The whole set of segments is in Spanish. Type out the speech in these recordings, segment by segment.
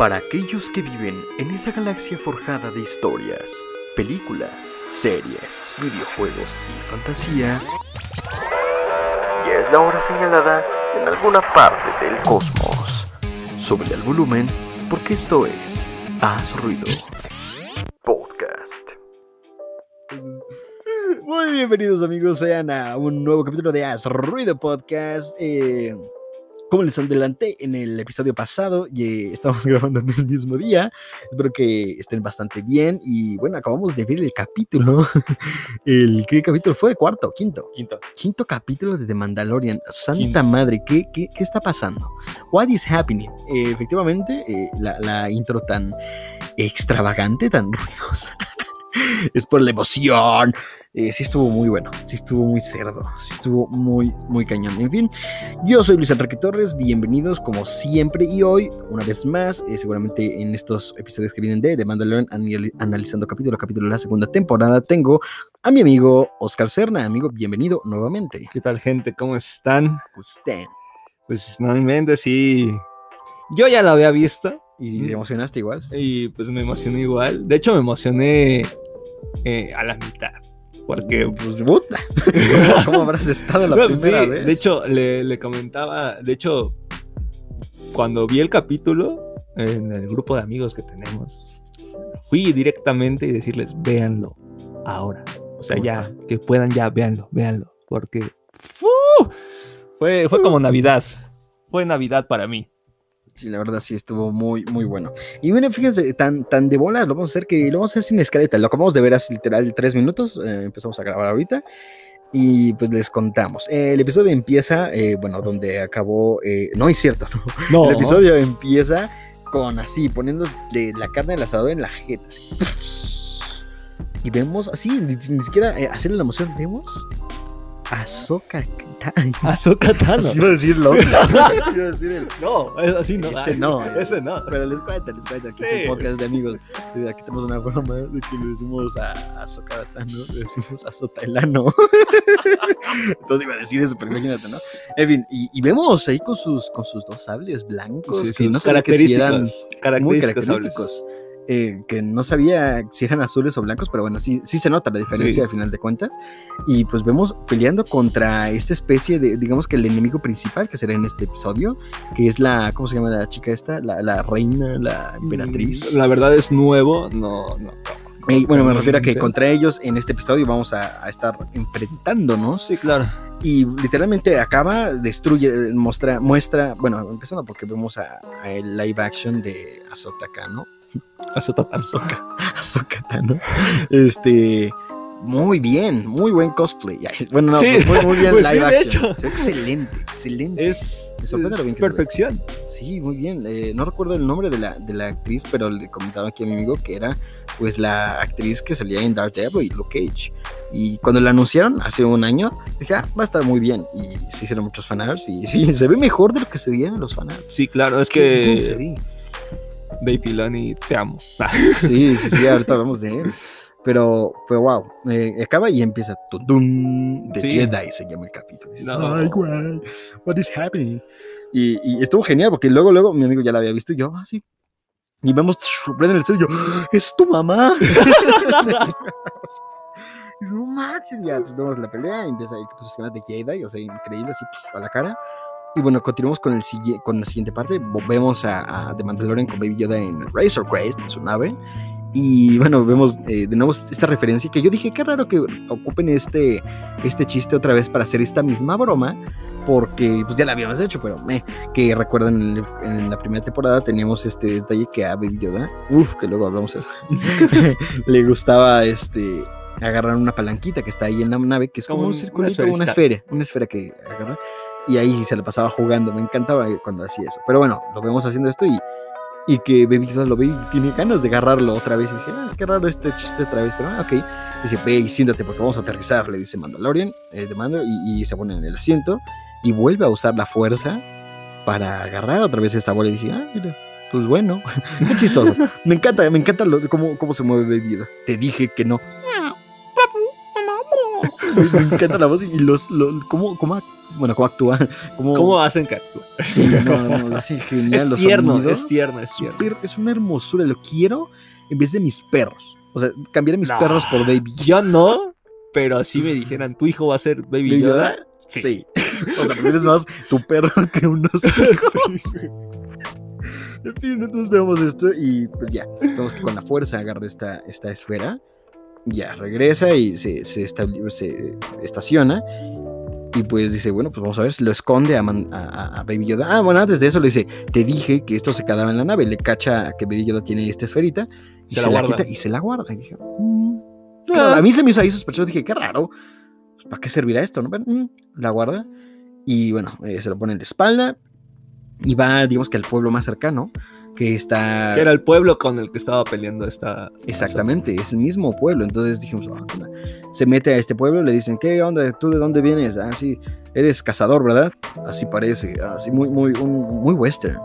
Para aquellos que viven en esa galaxia forjada de historias, películas, series, videojuegos y fantasía, ya es la hora señalada en alguna parte del cosmos. Sube el volumen porque esto es Haz Ruido Podcast. Muy bienvenidos amigos, sean a un nuevo capítulo de Haz Ruido Podcast. Eh, como les adelanté en el episodio pasado, y, estamos grabando en el mismo día. Espero que estén bastante bien. Y bueno, acabamos de ver el capítulo. ¿El qué capítulo fue? ¿Cuarto? ¿Quinto? Quinto. Quinto capítulo de The Mandalorian. Santa Quinto. madre, ¿qué, qué, qué está pasando? What is happening? Eh, efectivamente, eh, la, la intro tan extravagante, tan ruidosa. es por la emoción. Eh, sí estuvo muy bueno, sí estuvo muy cerdo, sí estuvo muy, muy cañón. En fin, yo soy Luis Enrique Torres, bienvenidos como siempre y hoy, una vez más, eh, seguramente en estos episodios que vienen de The Mandalorian, anali- analizando capítulo a capítulo de la segunda temporada, tengo a mi amigo Oscar Serna. Amigo, bienvenido nuevamente. ¿Qué tal, gente? ¿Cómo están? Usted. Pues normalmente sí. Yo ya la había visto ¿Y te emocionaste igual? y pues me emocioné igual. De hecho, me emocioné eh, a la mitad. Porque Pues, puta. ¿Cómo habrás estado la No, pues, primera sí, vez? De hecho, le, le comentaba, de hecho, cuando vi el capítulo en el grupo de amigos que tenemos, fui directamente y decirles, véanlo ahora. O sea, ya, que puedan ya, véanlo, véanlo. Porque ¡fu! fue, fue como Navidad. Fue Navidad para mí. Sí, la verdad sí estuvo muy, muy bueno. Y bueno, fíjense, tan, tan de bolas, lo vamos a hacer que lo vamos a hacer sin escaleta. Lo acabamos de ver hace literal tres minutos. eh, empezamos a grabar ahorita. Y pues les contamos. Eh, el episodio empieza, eh, bueno, donde acabó. eh, no es cierto, no. No, El episodio empieza con así, poniéndole la carne del asador en la jeta. así. Y vemos así, ni, ni siquiera hacerle la emoción. Vemos a Ahsoka Tano. Tano. Iba a decir lo otro. Iba a decir el No, es así no. Ese no, Ese no. Pero les cuento, les cuento que es Sí. podcast de amigos. Aquí tenemos una broma de que le decimos a, a Socaratano, le decimos a Sotailano. Entonces iba a decir eso, pero imagínate, ¿no? En fin, y, y vemos ahí con sus, con sus dos sables blancos, Sí, que no característicos. muy Característicos. característicos. Eh, que no sabía si eran azules o blancos, pero bueno, sí, sí se nota la diferencia Sí. al final de cuentas. Y pues vemos peleando contra esta especie de, digamos que el enemigo principal que será en este episodio, que es la, ¿cómo se llama la chica esta? La, la reina, la emperatriz. Mm, La verdad es nuevo, no, no. Eh, bueno, me refiero a que contra ellos en este episodio vamos a, a estar enfrentándonos Sí, claro. y literalmente acaba, destruye, muestra, muestra, bueno, empezando porque vemos a, a el live action de Ahsoka Tano, Ahsoka Tano. Este, muy bien, muy buen cosplay, Ay, bueno, no, Sí, muy, muy bien pues sí, live de action, hecho. Excelente, excelente. Es, Me sorprende es lo bien que se ve. perfección. Sí, muy bien. eh, no recuerdo el nombre de la, de la actriz, pero le comentaba aquí a mi amigo que era pues la actriz que salía en Daredevil y Luke Cage. Y cuando la anunciaron hace un año, dije, ah, va a estar muy bien. Y se hicieron muchos fanarts y sí, se ve mejor de lo que se veían en los fanarts. Sí, claro, es que. Dave Filoni, te amo. Sí, sí, sí, ahorita hablamos de él. Pero, pero wow, eh, acaba y empieza tun, The Sí. Jedi se llama el capítulo. Dices, No. Ay, güey, what is happening? Y, y estuvo genial porque luego, luego mi amigo ya la había visto y yo, ah, sí. Y vemos, prenden el yo, "¡Ah, es tu mamá. y no manches, y ya pues, vemos la pelea, y empieza ahí pues, de Jedi, o sea, increíble, así pf, a la cara. Y bueno, continuamos con, el, con la siguiente parte. Vemos a, a The Mandalorian con Baby Yoda en Razor Crest, en su nave. Y bueno, vemos eh, de nuevo esta referencia que yo dije, qué raro que ocupen este, este chiste otra vez para hacer esta misma broma, porque pues ya la habíamos hecho, pero me, que recuerdan en, en la primera temporada teníamos este detalle que a Baby Yoda, uff, que luego hablamos de eso, le gustaba este agarrar una palanquita que está ahí en la nave, que es como, Como un una circulito, una esferita. esfera, una esfera que agarra, y ahí se la pasaba jugando, me encantaba cuando hacía eso, pero bueno, lo vemos haciendo esto y... Y que Baby lo ve y tiene ganas de agarrarlo otra vez. Y dije, ah, qué raro este chiste otra vez. Pero ah, ok. Dice, ve y siéntate porque vamos a aterrizar, le dice Mandalorian, eh, de mando, y, y se pone en el asiento. Y vuelve a usar la fuerza para agarrar otra vez esta bola. Y dije, ah, mira, pues bueno. Qué chistoso. Me encanta, me encanta lo- cómo, cómo se mueve Baby. Te dije que no. Me encanta la voz y los, lo- cómo, cómo, bueno, cómo actúa. Cómo, ¿Cómo hacen que actúe? Sí, no, no, genial. Es los tierno, sonidos. es tierno, es tierno. Súper- es una hermosura. Lo quiero en vez de mis perros. O sea, cambiar a mis No. perros por Baby. Yo no, pero si me dijeran, tu hijo va a ser Baby ¿Baby Yoda. Yoda? Sí. O sea, prefieres más tu perro que unos hijos. En fin, entonces vemos esto y pues ya, vemos que con la fuerza agarra esta, esta esfera, ya regresa y se, se, se estaciona y pues dice, bueno, pues vamos a ver, lo esconde a, Man- a- a- Baby Yoda. Ah, bueno, antes de eso le dice, te dije que esto se quedaba en la nave, le cacha que Baby Yoda tiene esta esferita y Se se, la la, guarda. quita y se la guarda. Y dije, "Mm, raro". a mí se me hizo ahí sospechoso, dije, qué raro, pues, ¿para qué servirá esto? No? Pero, mm, la guarda y bueno, eh, se lo pone en la espalda y va, digamos que al pueblo más cercano, que está... Que era el pueblo con el que estaba peleando esta. Exactamente, es el mismo pueblo. Entonces dijimos, "Ah, qué onda". se mete a este pueblo, le dicen, ¿qué onda? ¿Tú de dónde vienes? Ah, sí, eres cazador, ¿verdad? Así parece, así muy, muy, un- muy western.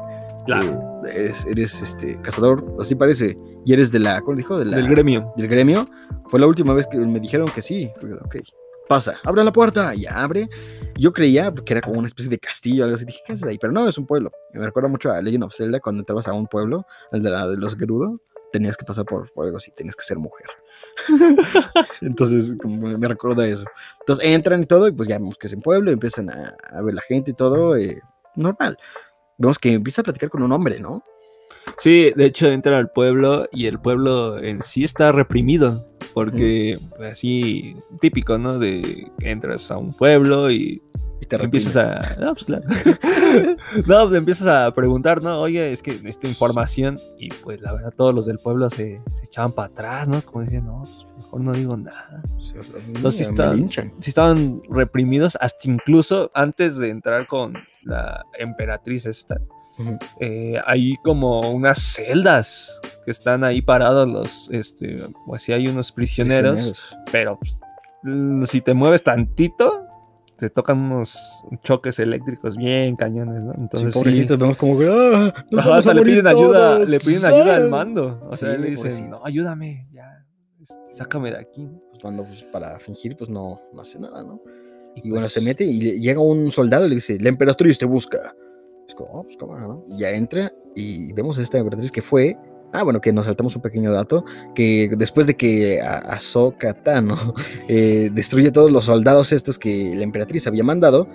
Claro, Eh, eres, eres este cazador, así parece. Y eres de la, ¿cómo dijo? De la, del gremio. del gremio. Fue la última vez que me dijeron que sí. Ok, pasa, abre la puerta. Y abre. Yo creía que era como una especie de castillo, algo así. Dije, ¿qué haces ahí? Pero no, es un pueblo. Me recuerda mucho a Legend of Zelda cuando entrabas a un pueblo, el de, la, de los Gerudo. Tenías que pasar por, por algo así, tenías que ser mujer. Entonces, como me- recuerda eso. Entonces entran y todo, y pues ya vemos que es en pueblo, empiezan a, a ver la gente y todo, eh, normal. Vemos que empieza a platicar con un hombre, ¿no? Sí, de hecho entran al pueblo y el pueblo en sí está reprimido. Porque así, típico, ¿no? De que entras a un pueblo y Y te empiezas a. No, pues claro. no, pues empiezas a preguntar, ¿no? Oye, es que esta información. Y pues la verdad, todos los del pueblo se, se echaban para atrás, ¿no? Como decían, no, pues mejor no digo nada. Entonces. Sí estaban reprimidos hasta incluso antes de entrar con la emperatriz esta. Eh, hay como unas celdas que están ahí parados los, este, pues hay unos prisioneros, Prisioneros. pero pues, mm, si te mueves tantito, te tocan unos choques eléctricos bien cañones, ¿no? Entonces, sí. pobrecitos, vemos como que. ¡ah! Ajá, le piden ayuda, todos, le piden ayuda al mando. O sea, Sí, le dicen, pobrecito. no, ayúdame, ya, este, sácame de aquí. Pues cuando pues, para fingir, pues no, no hace nada, ¿no? Y Y bueno, pues, se mete y le- llega un soldado y le dice: La emperatriz te busca. Oh, pues. Y ya entra y vemos a esta emperatriz que fue. Ah, bueno, que nos saltamos un pequeño dato, que después de que Ahsoka eh, destruye a todos los soldados estos que la emperatriz había mandado,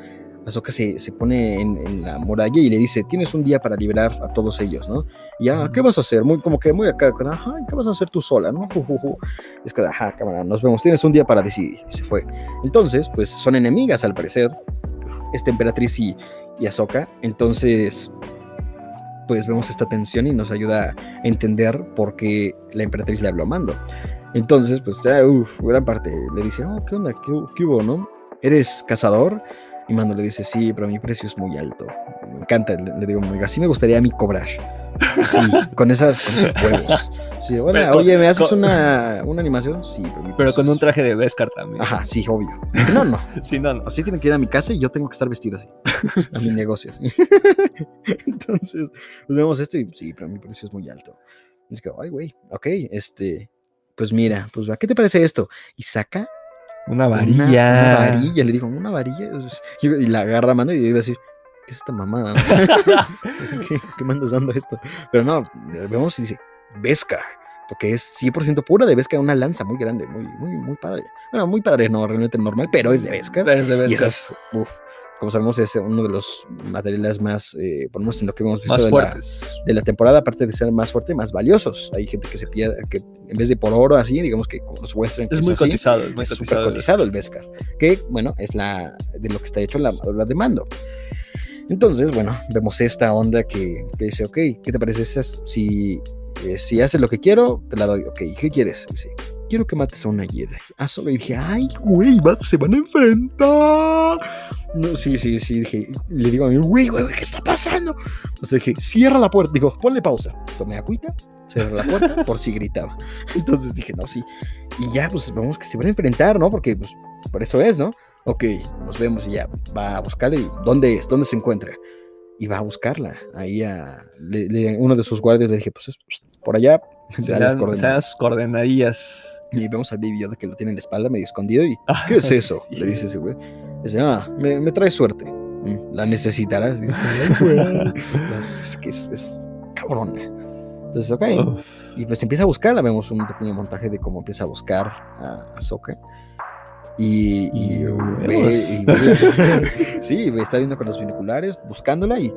Ahsoka se, se pone en, la muralla y le dice, tienes un día para liberar a todos ellos, ¿no? Y ya, ¿qué vas a hacer? Muy, como que muy acá, ajá, ¿qué vas a hacer tú sola, no? Es que, ajá, cámara, nos vemos, tienes un día para decidir. Y se fue. Entonces, pues son enemigas al parecer, esta emperatriz y, y Ahsoka. Entonces, pues vemos esta tensión y nos ayuda a entender por qué la emperatriz le habló a Mando. Entonces, pues, ya, uff, gran parte le dice, oh, ¿qué onda? ¿Qué, qué hubo, no? ¿Eres cazador? Y Mando le dice, sí, pero mi precio es muy alto. Me encanta, le, le digo, así me gustaría a mí cobrar. Sí, con esas, con esos huevos. Sí, con- oye, ¿me haces con- una, una animación? Sí, pero, con un es- traje de Beskar también. Ajá, sí, obvio. No, no. Sí, no, no. Así tienen que ir a mi casa y yo tengo que estar vestido así. A mi negocio. así. Entonces, pues vemos esto y sí, pero mi precio es muy alto. Y es que, ay, güey, ok, este, pues mira, pues va, ¿qué te parece esto? Y saca Una varilla. Una, varilla, le digo, una varilla. Y, la agarra mano y a decir, ¿qué es esta mamada? ¿Qué, qué me andas dando esto? Pero no, vemos y dice, Beskar. Porque es 100% pura de Beskar, una lanza muy grande, muy, muy, muy padre. Bueno, muy padre, no, realmente normal, pero es de. Pero es de Y Beskar. esas, uf, como sabemos, es uno de los materiales más, eh, por lo menos en lo que hemos visto Más de, la, fuertes. de la temporada, aparte de ser más fuerte, más valiosos. Hay gente que se pierde, que en vez de por oro así, digamos que como los western, que Es muy así, cotizado, es muy es cotizado. cotizado el Beskar, que bueno, es la de lo que está hecho la armadura de mando. Entonces, bueno, vemos esta onda que, que dice, ok, ¿qué te parece? Si, eh, si haces lo que quiero, te la doy. Ok, ¿qué quieres? Dice, quiero que mates a una Jedi. Ah, solo y dije, ay, güey, se van a enfrentar. No, sí, sí, sí, dije, le digo a mi güey, güey, ¿qué está pasando? Entonces dije, cierra la puerta. Digo, ponle pausa. Tomé agüita, cerré la puerta por si gritaba. Entonces dije, no, sí. Y ya, pues vemos que se van a enfrentar, ¿no? Porque, pues, por eso es, ¿no? Ok, nos vemos y ya va a buscarla. y ¿Dónde es? ¿Dónde se encuentra? Y va a buscarla. Ahí a le- le- uno de sus guardias le dije, pues es por allá. da las coordenadas. coordenadillas. Y vemos a Baby Yoda que lo tiene en la espalda medio escondido. ¿Y Ah, qué es eso? sí. Le dice ese güey. Dice, ah, me, me trae suerte. "Mm, la necesitarás. Dice, es que es, es cabrona. Entonces, ok. Uf, Y pues empieza a buscarla. Vemos un pequeño montaje de cómo empieza a buscar a Ahsoka. Y, y, Y ve- vemos. y ve- sí, está viendo con los binoculares, buscándola y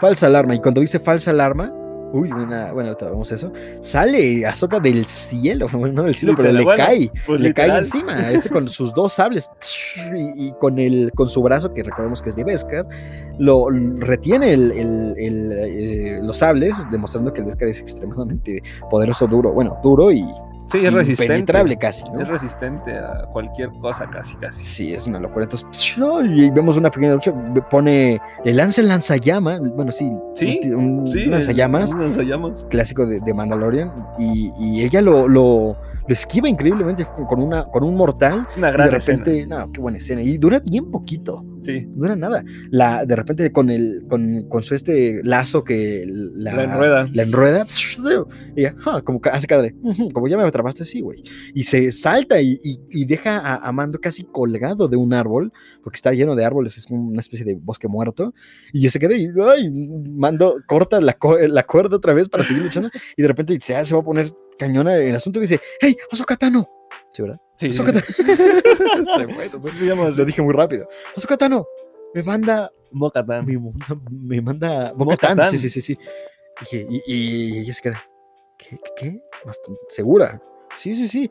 falsa alarma. Y cuando dice falsa alarma, uy, una, bueno, ahorita vemos eso, sale Ahsoka del cielo, no del cielo, pero le bueno, cae, pues le cae encima, este con sus dos sables y, y con el con su brazo, que recordemos que es de Beskar, lo lo- retiene el- el- el, eh, los sables, demostrando que el Beskar es extremadamente poderoso, duro, bueno, duro y Sí, es resistente. impenetrable casi, ¿no? Es resistente a cualquier cosa, casi, casi. Sí, es una locura. Entonces, y vemos una pequeña lucha. Pone, le lanza el lanzallamas. Bueno, sí, Sí, un, un Sí, lanzallamas un lanzallamas. clásico de, de Mandalorian. Y, y ella lo, lo, lo esquiva increíblemente con, una, con un mortal. Es una Y gran de escena. repente, no, qué buena escena. Y dura bien poquito. Sí. No dura nada. La, de repente con el, con, con su este lazo que la, La enrueda. La enrueda. Y ella, "Ah", como hace cara de, "Ujú, como ya me atrapaste, sí, güey. Y se salta y, y- y deja a, a Mando casi colgado de un árbol, porque está lleno de árboles, es una especie de bosque muerto. Y se queda y, ay, Mando corta la, la cuerda otra vez para seguir luchando. Y de repente se, se va a poner cañona el asunto y dice, hey, Ahsoka Tano. Sí, ¿verdad? Sí, sí, Ahsoka sí. Tano. Se fue, se fue. Sí, se llama Lo dije muy rápido. Ahsoka Tano, me manda Mocatán. me manda, me manda. Bo-Katan, Sí, sí, sí, sí. Dije, y, y ella se queda, ¿qué? ¿Qué? qué? Más ¿Segura? Sí, sí, sí.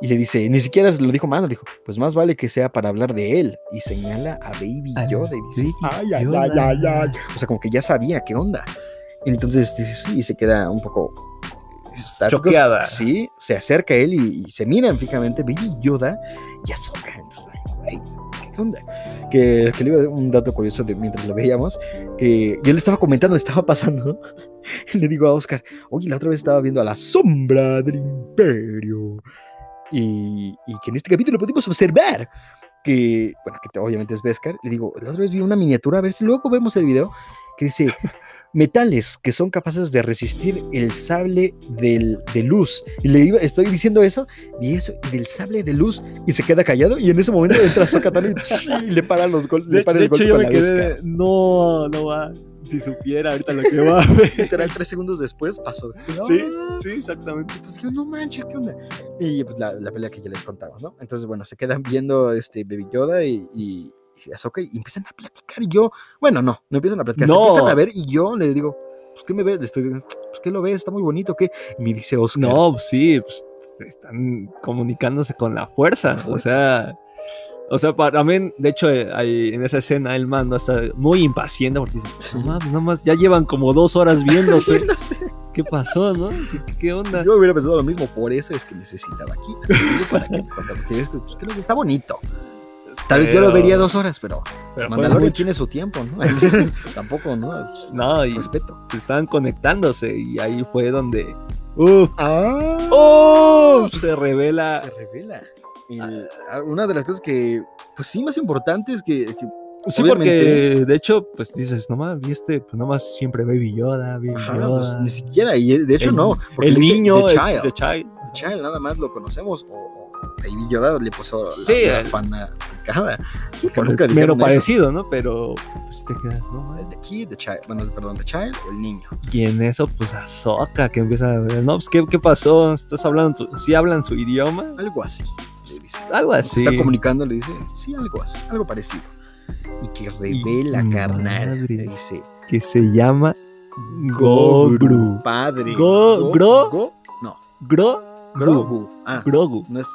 Y le dice, ni siquiera lo dijo más, dijo, pues más vale que sea para hablar de él. Y señala a Baby A Yoda y dice, ay, ay, ay, ay, ay. O sea, como que ya sabía qué onda. Entonces dice, sí, y se queda un poco Choqueada. Sí, se acerca a él y, y se miran fijamente Baby Yoda y Ahsoka. Entonces, ay, ¿qué onda? Que, que le iba a dar un dato curioso de mientras lo veíamos, que yo le estaba comentando, estaba pasando, le digo a Oscar, oye, la otra vez estaba viendo a la sombra del imperio, y, y que en este capítulo pudimos observar que, bueno, que obviamente es Beskar, le digo, la otra vez vi una miniatura, a ver si luego vemos el video, que dice, metales que son capaces de resistir el sable del, de luz. Y le iba, estoy diciendo eso, y eso, y del sable de luz, y se queda callado, y en ese momento entra Sokatano y, y le para los gol- le para de el golpe yo me quedé no, no va. Si supiera ahorita lo que va. Literal, tres segundos después pasó. Sí, sí, exactamente. Entonces, yo, no manches, ¿qué onda? Y pues la, la pelea que ya les contaba, ¿no? Entonces, bueno, se quedan viendo este Baby Yoda y, y, y empiezan a platicar. Y yo, bueno, no, no empiezan a platicar, se No. empiezan a ver y yo le digo, pues, ¿qué me ves? Le estoy diciendo, pues, ¿qué lo ves? Está muy bonito, ¿qué? Y me dice Oscar, No, pues sí, pues, están comunicándose con la fuerza. La O sea, o sea, para también, de hecho, eh, ahí en esa escena el mando está muy impaciente porque dice, Sí. no mames, no más, ya llevan como dos horas viéndose. no. ¿Qué pasó, no? ¿Qué, qué onda? Yo hubiera pensado lo mismo, por eso es que necesitaba aquí. Para que porque pues, que está bonito. Tal vez yo lo vería dos horas, pero pero Mandalorian tiene su tiempo, ¿no? Tampoco, ¿no? No, y Respeto. estaban conectándose y ahí fue donde, uf, Ah. ¡oh! Se revela. se revela. El- ah, una de las cosas que, pues sí, más importantes que, que Sí, porque de hecho, pues dices, nomás viste, pues nomás siempre Baby Yoda, Baby ajá, pues, Yoda. ni siquiera, y de hecho El- no. el niño, The el- Child. The Child. The Child, nada más lo conocemos, o, Baby Yoda le puso la, Sí, la el- fanaticada. Sí, que por nunca el mero dijeron eso. parecido, ¿no? Pero pues te quedas, ¿no? The Kid, The Child, bueno, perdón, The Child o el niño. Y en eso, pues Ahsoka que empieza a ver, no, pues ¿qué, qué pasó? ¿Estás hablando? tu- ¿Sí hablan su idioma? Algo así, le dice. Algo Se así. está comunicando, le dice, sí, algo así, algo parecido. Y que revela, carnal, le dice, Que se llama Gogru. Padre. Go- Gro- Go- no, Gro Grogu. Ah, Grogu. no es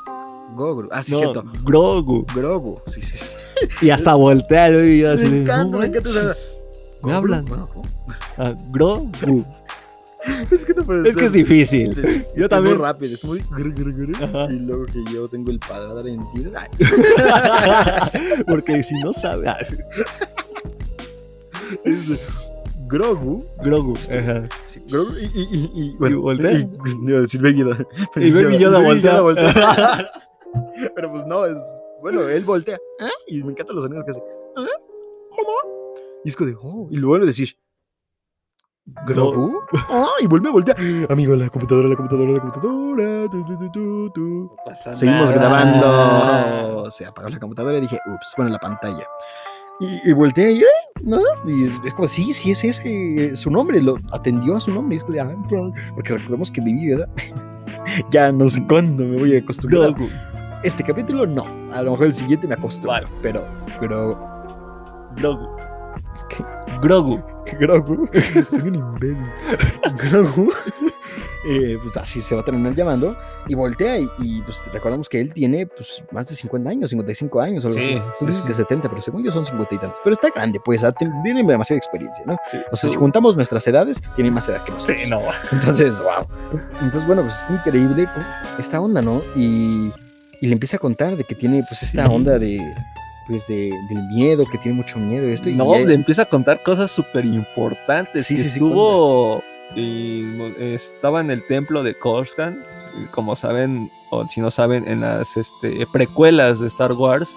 Gogru. Ah, sí, No, cierto. Grogu. Grogu. Sí, sí, sí. Y hasta voltea y yo así Me encanta, "No me encanta esa- manches". Me hablan. Ah, Grogu. Es que no Es que es difícil. Sí, Yo es también. muy rápido, es muy. gr, gr, gr, Ajá. Y luego que yo tengo el paladar en ti. Porque si no sabe. Ah, es Grogu. Grogu. Ajá. Sí, Grogu y. y, y, y, bueno, voltea. y- y- iba a decir Baby Yoda. Y voltea. Pero pues no, es. Bueno, él voltea. ¿ah? Y me encantan los sonidos que hace. ¿Cómo? Y es como de. Oh, y lo vuelve a decir. ¿Grogu? Ah, y vuelve a voltear. Amigo, la computadora, la computadora, la computadora. tu, tu, tu, tu, tu. Seguimos grabando. Se apagó la computadora y dije, ups, bueno, la pantalla. Y, y volteé y, "Eh, ¿no? Y es, es como, sí, sí, es ese eh, su nombre, lo atendió a su nombre. Y es como, "Ah, claro", porque recordemos que viví, ¿verdad? ya no sé cuándo me voy a acostumbrar. Grogu. Este capítulo no, a lo mejor el siguiente me acostumbro, pero, pero, Grogu. ¿Qué? Grogu. Grogu, soy un imbécil. Grogu, eh, pues así se va a terminar llamando y voltea y, y, pues recordamos que él tiene pues más de 50 años, 55 años o algo Sí, así. Tú sí, que 70, pero según yo son 50 y tantos. Pero está grande, pues, tiene demasiada experiencia, ¿no? Sí. O sea, si juntamos nuestras edades, tiene más edad que nosotros. Sí, no. Entonces, wow. Entonces, bueno, pues es increíble esta onda, ¿no? Y, y le empieza a contar de que tiene pues esta onda de, pues de, del miedo, que tiene mucho miedo y esto. No, y le empieza a contar cosas súper importantes. Sí, que sí, estuvo. y estaba en el templo de Coruscant. y Como saben, o si no saben, en las este, precuelas de Star Wars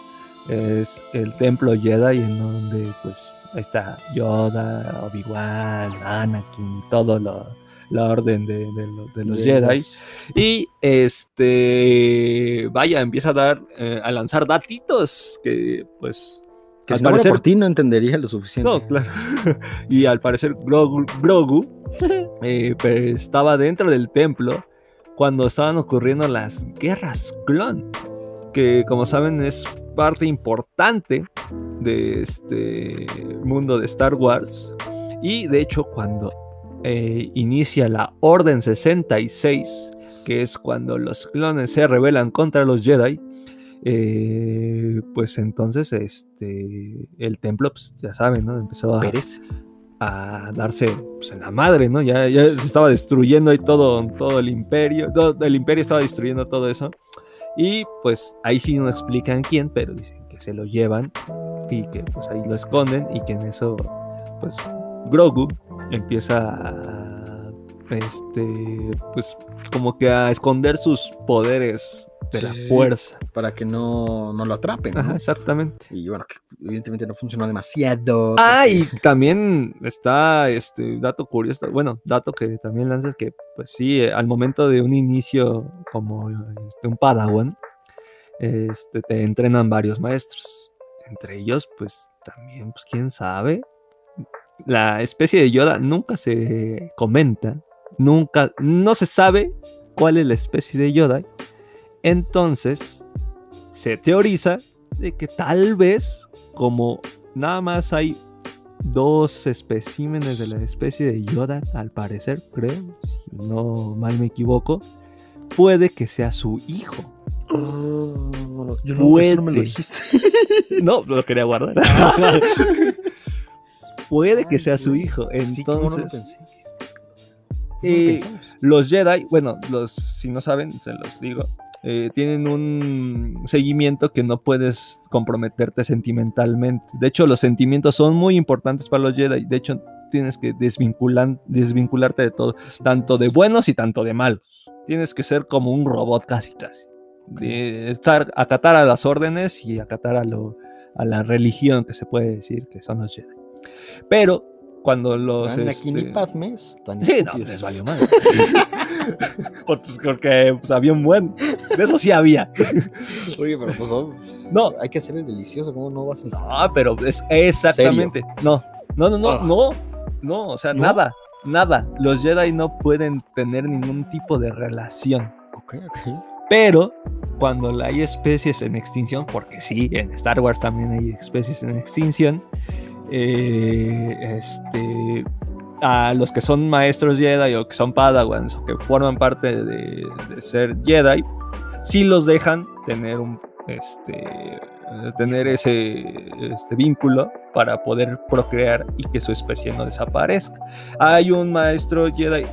es el templo Jedi, en donde pues ahí está Yoda, Obi-Wan, Anakin, todo lo, la orden de, de lo- de los Jedi. Y este, vaya, empieza a dar, eh, a lanzar datitos que pues Que al parecer por ti no entendería lo suficiente. no, claro. y al parecer Grogu, Grogu, eh, estaba dentro del templo cuando estaban ocurriendo las guerras clon, que como saben es parte importante de este mundo de Star Wars. Y de hecho cuando eh, inicia la Orden 66, que es cuando los clones se rebelan contra los Jedi, eh, pues entonces este el templo, pues, ya saben, ¿no? Empezó a, a darse pues, en la madre, ¿no? Ya, ya se estaba destruyendo ahí todo, todo el imperio, todo, el imperio estaba destruyendo todo eso. Y pues ahí sí no explican quién, pero dicen que se lo llevan y que pues ahí lo esconden y que en eso pues Grogu empieza a este pues como que a esconder sus poderes de la fuerza. Para que no, no lo atrapen. ¿no? Ajá, exactamente. Y bueno, que evidentemente no funcionó demasiado. Ah, y también está este dato curioso, bueno, dato que también lanzas que, pues sí, al momento de un inicio como este, un Padawan, este, te entrenan varios maestros. Entre ellos, pues también, pues quién sabe. La especie de Yoda nunca se comenta, nunca, no se sabe cuál es la especie de Yoda. Entonces, se teoriza de que tal vez, como nada más hay dos especímenes de la especie de Yoda, al parecer, creo, si no mal me equivoco, puede que sea su hijo. Oh, yo no, eso no me lo dijiste. No, lo quería guardar. puede que sea su hijo. Sí, ¿cómo no lo Entonces, eh, los Jedi, bueno, los, si no saben, se los digo, eh, tienen un seguimiento que no puedes comprometerte sentimentalmente. De hecho, los sentimientos son muy importantes para los Jedi. De hecho, tienes que desvinculan- desvincularte de todo, tanto de buenos y tanto de malos. Tienes que ser como un robot casi, casi. De estar, acatar a las órdenes y acatar a, lo, a la religión que se puede decir que son los Jedi. Pero cuando los... Este, están Sí, no, les valió mal. Pues, porque pues, había un buen. De eso sí había. Oye, pero pues oh, No. hay que hacer el delicioso, ¿cómo no vas a hacer? No, pero es exactamente. No, no, no, no, Ah. no. No, o sea, ¿No? nada. Nada. Los Jedi no pueden tener ningún tipo de relación. Ok, ok. Pero cuando hay especies en extinción, porque sí, en Star Wars también hay especies en extinción, eh, este, a los que son maestros Jedi o que son Padawans o que forman parte de, de ser Jedi, sí los dejan tener un, este, tener ese este vínculo para poder procrear y que su especie no desaparezca. Hay un maestro Jedi,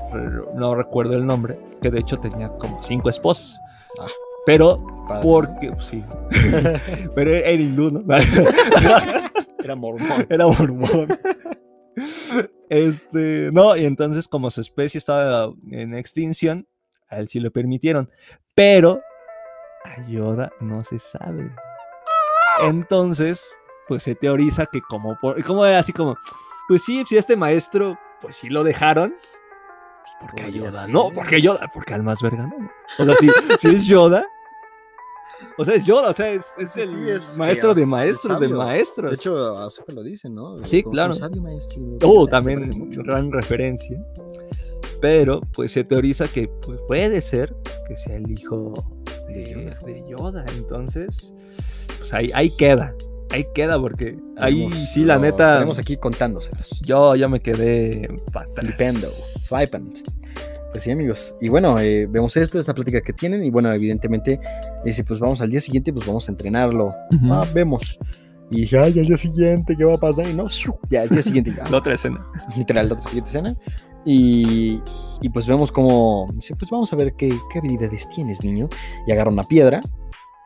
no recuerdo el nombre, que de hecho tenía como cinco esposas. Ah. Pero Padre, porque, sí, pero era hindú, ¿no? Era mormón. Era mormón. Este, no, y entonces como su especie estaba en extinción, a él sí lo permitieron, pero a Yoda no se sabe. Entonces, pues se teoriza que como por, como era así como, pues sí, si este maestro, pues sí lo dejaron. Porque a Yoda no, ser. porque Yoda, porque al más verga no. O sea, si, si es Yoda, o sea, es Yoda, o sea, es, el sí, es- maestro de es maestros de maestros. De hecho, Azuka lo dice, ¿no? Sí, Como claro. sabio maestro. Oh, también mucho. gran referencia. Pero pues se teoriza que pues, puede ser que sea el hijo de, De Yoda. de Yoda. Entonces, pues ahí, ahí queda. Ahí queda porque ahí Vamos, sí, la neta. Estaremos aquí contándoselos. Yo ya me quedé. Flipendo. Flipant. Pues sí, amigos. Y bueno, eh, vemos esto, esta plática que tienen. Y bueno, evidentemente, dice, pues vamos al día siguiente, pues vamos a entrenarlo. Ujú. Ah, vemos. Y dije, ay, al día siguiente, ¿qué va a pasar? Y no, ya, al día siguiente, ya, La otra escena. literal, la otra siguiente escena. Y, y pues vemos como, dice, pues vamos a ver qué, qué habilidades tienes, niño. Y agarra una piedra.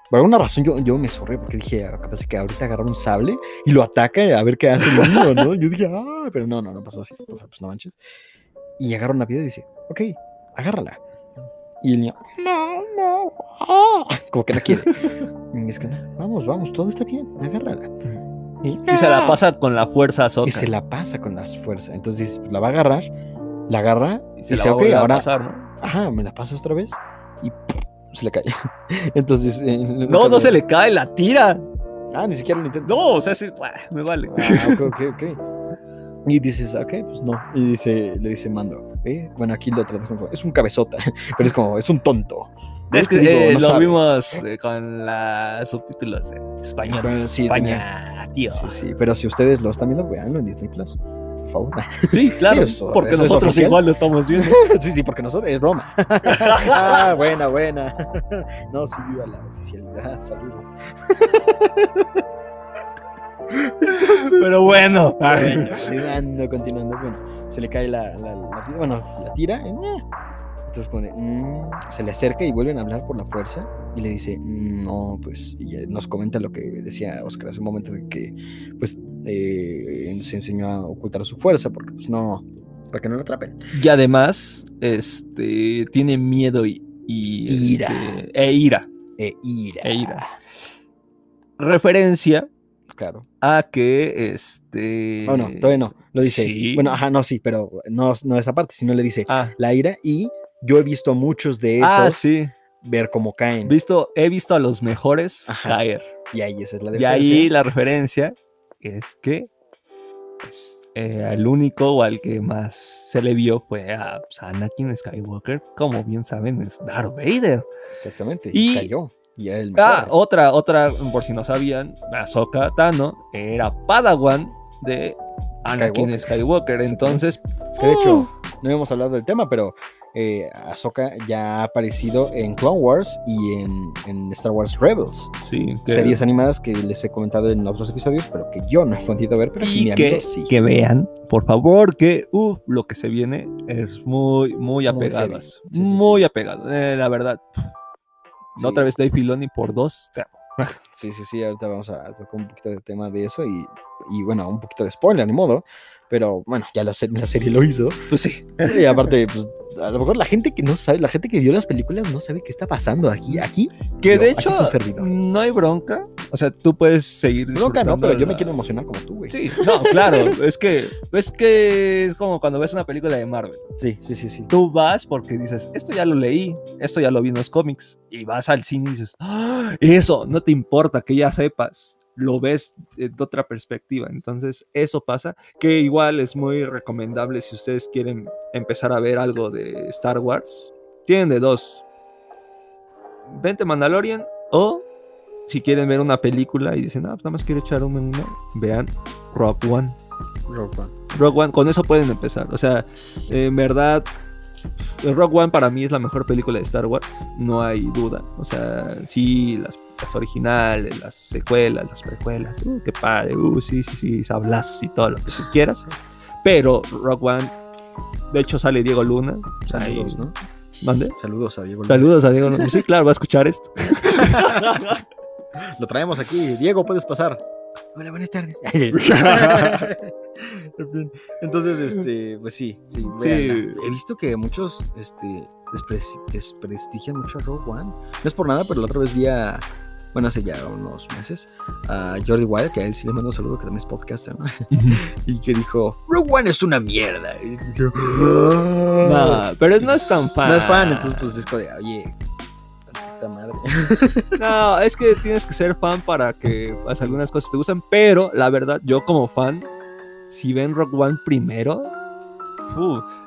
Por alguna razón yo, yo me sorré porque dije, "Ah, capaz que ahorita agarra un sable y lo ataca a ver qué hace el niño, ¿no? Yo dije, ah, pero no, no, no pasó así. O sea, pues no manches. Y agarra una piedra y dice, ok, agárrala. Y el niño, no, no, ah", como que no quiere. Y es que, "No, vamos, vamos, todo está bien, agárrala. Y, Sí, se la pasa con la fuerza a Y Ahsoka. se la pasa con las fuerzas. Entonces pues, la va a agarrar, la agarra y Y se la dice, va a ok, volver a ahora, pasar, ¿no? ajá, me la pasas otra vez y se le cae. Entonces, eh, No, no se le cae, la tira. Ah, ni siquiera lo intenta. No, o sea, sí, me vale. Ah, ok, ok, ok. Y dices, ok, pues no. Y dice, le dice Mando, ¿eh? bueno, aquí lo como, es un cabezota, pero es como, es un tonto. Es que digo, eh, no lo sabe. vimos eh, con las subtítulos en español. Bueno, sí, España, tío. Sí, sí, pero si ustedes lo están viendo, veanlo en Disney Plus. Por favor. Sí, claro, Sí, eso- porque eso nosotros igual lo estamos viendo. sí, sí, porque nosotros es broma. ah, buena, buena. No, sí, viva la oficialidad. Saludos. Pero bueno. Bueno, continuando, continuando. Bueno, se le cae la, la, bueno, la tira. eh. Entonces pone, mm, se le acerca y vuelven a hablar por la fuerza y le dice, "Mm, no, pues, y nos comenta lo que decía Oscar hace un momento de que, pues, eh, se enseñó a ocultar su fuerza porque, pues, no, para que no lo atrapen. Y además, este, tiene miedo y, y, Ira. este, e ira. E ira. E ira. Referencia Claro. a que este. Oh, no, todavía no. Lo dice. sí. Bueno, ajá, no, sí, pero no, no esa parte, sino le dice Ah, la ira y yo he visto muchos de esos ah, sí. ver cómo caen. Visto, he visto a los mejores Ajá. caer. Y ahí esa es la Y ahí diferencia. la referencia es que pues, eh, al único o al que más se le vio fue a pues, a Anakin Skywalker, como bien saben, es Darth Vader. Exactamente. Y, Y- cayó. Y era el mejor. Ah, otra, otra, por si no sabían, Ahsoka Tano era Padawan de Anakin Skywalker. Skywalker. Entonces, Que de hecho, no hemos hablado del tema, pero eh, Ahsoka ya ha aparecido en Clone Wars y en, en Star Wars Rebels. sí, que- Series animadas que les he comentado en otros episodios, pero que yo no he podido ver, pero y que, sí. que vean, por favor, que uf, lo que se viene es muy, muy apegado. heavy. a eso, Sí, sí, muy apegado, eh, la verdad. Sí. Otra vez Dave Filoni por dos. Sí, sí, sí, ahorita vamos a tocar un poquito de tema de eso y, y bueno, un poquito de spoiler, ni modo. Pero bueno, ya la, la serie lo hizo. Pues sí. Y aparte, pues, a lo mejor la gente que no sabe, la gente que vio las películas no sabe qué está pasando aquí. Aquí, Que Yo, de hecho, no hay bronca. O sea, tú puedes seguir bronca no, pero yo me quiero emocionar como tú, güey. Sí, no, claro. es que es que es como cuando ves una película de Marvel. sí, sí, sí. sí. Tú vas porque dices, esto ya lo leí, esto ya lo vi en los cómics. Y vas al cine y dices, "Ah, eso, no te importa que ya sepas. Lo ves de otra perspectiva. Entonces, eso pasa. Que igual es muy recomendable si ustedes quieren empezar a ver algo de Star Wars. Tienen de dos. Vente Mandalorian o si quieren ver una película y dicen, ah, pues nada más quiero echar un una, vean Rock One. Rogue One. Rogue One, con eso pueden empezar. O sea, en verdad, Rogue One para mí es la mejor película de Star Wars, no hay duda. O sea, sí, las las originales, las secuelas, las precuelas, uh, qué padre, uh, sí, sí, sí, sablazos y todo lo que tú quieras. Pero Rock One, de hecho sale Diego Luna. o sea, ahí- Saludos, ¿no? ¿Mande? Saludos a Diego. Luna. Saludos a Diego Luna. Sí, claro, va a escuchar esto. Lo traemos aquí. Diego, puedes pasar. Hola, buenas tardes. Entonces, este, pues sí, sí. He visto que muchos, este, despre- desprestigian mucho a Rogue One. No es por nada, pero la otra vez vi a, bueno, hace ya unos meses, a Jordi Wild, que a él sí le mando un saludo, que también es podcaster, ¿no? Y que dijo, Rogue One es una mierda. Y dije, No, pero no es tan fan. No es fan, entonces pues es como de, oye, madre. No, es que tienes que ser fan para que pues, algunas cosas te gusten, pero la verdad, yo como fan, si ven Rock One primero,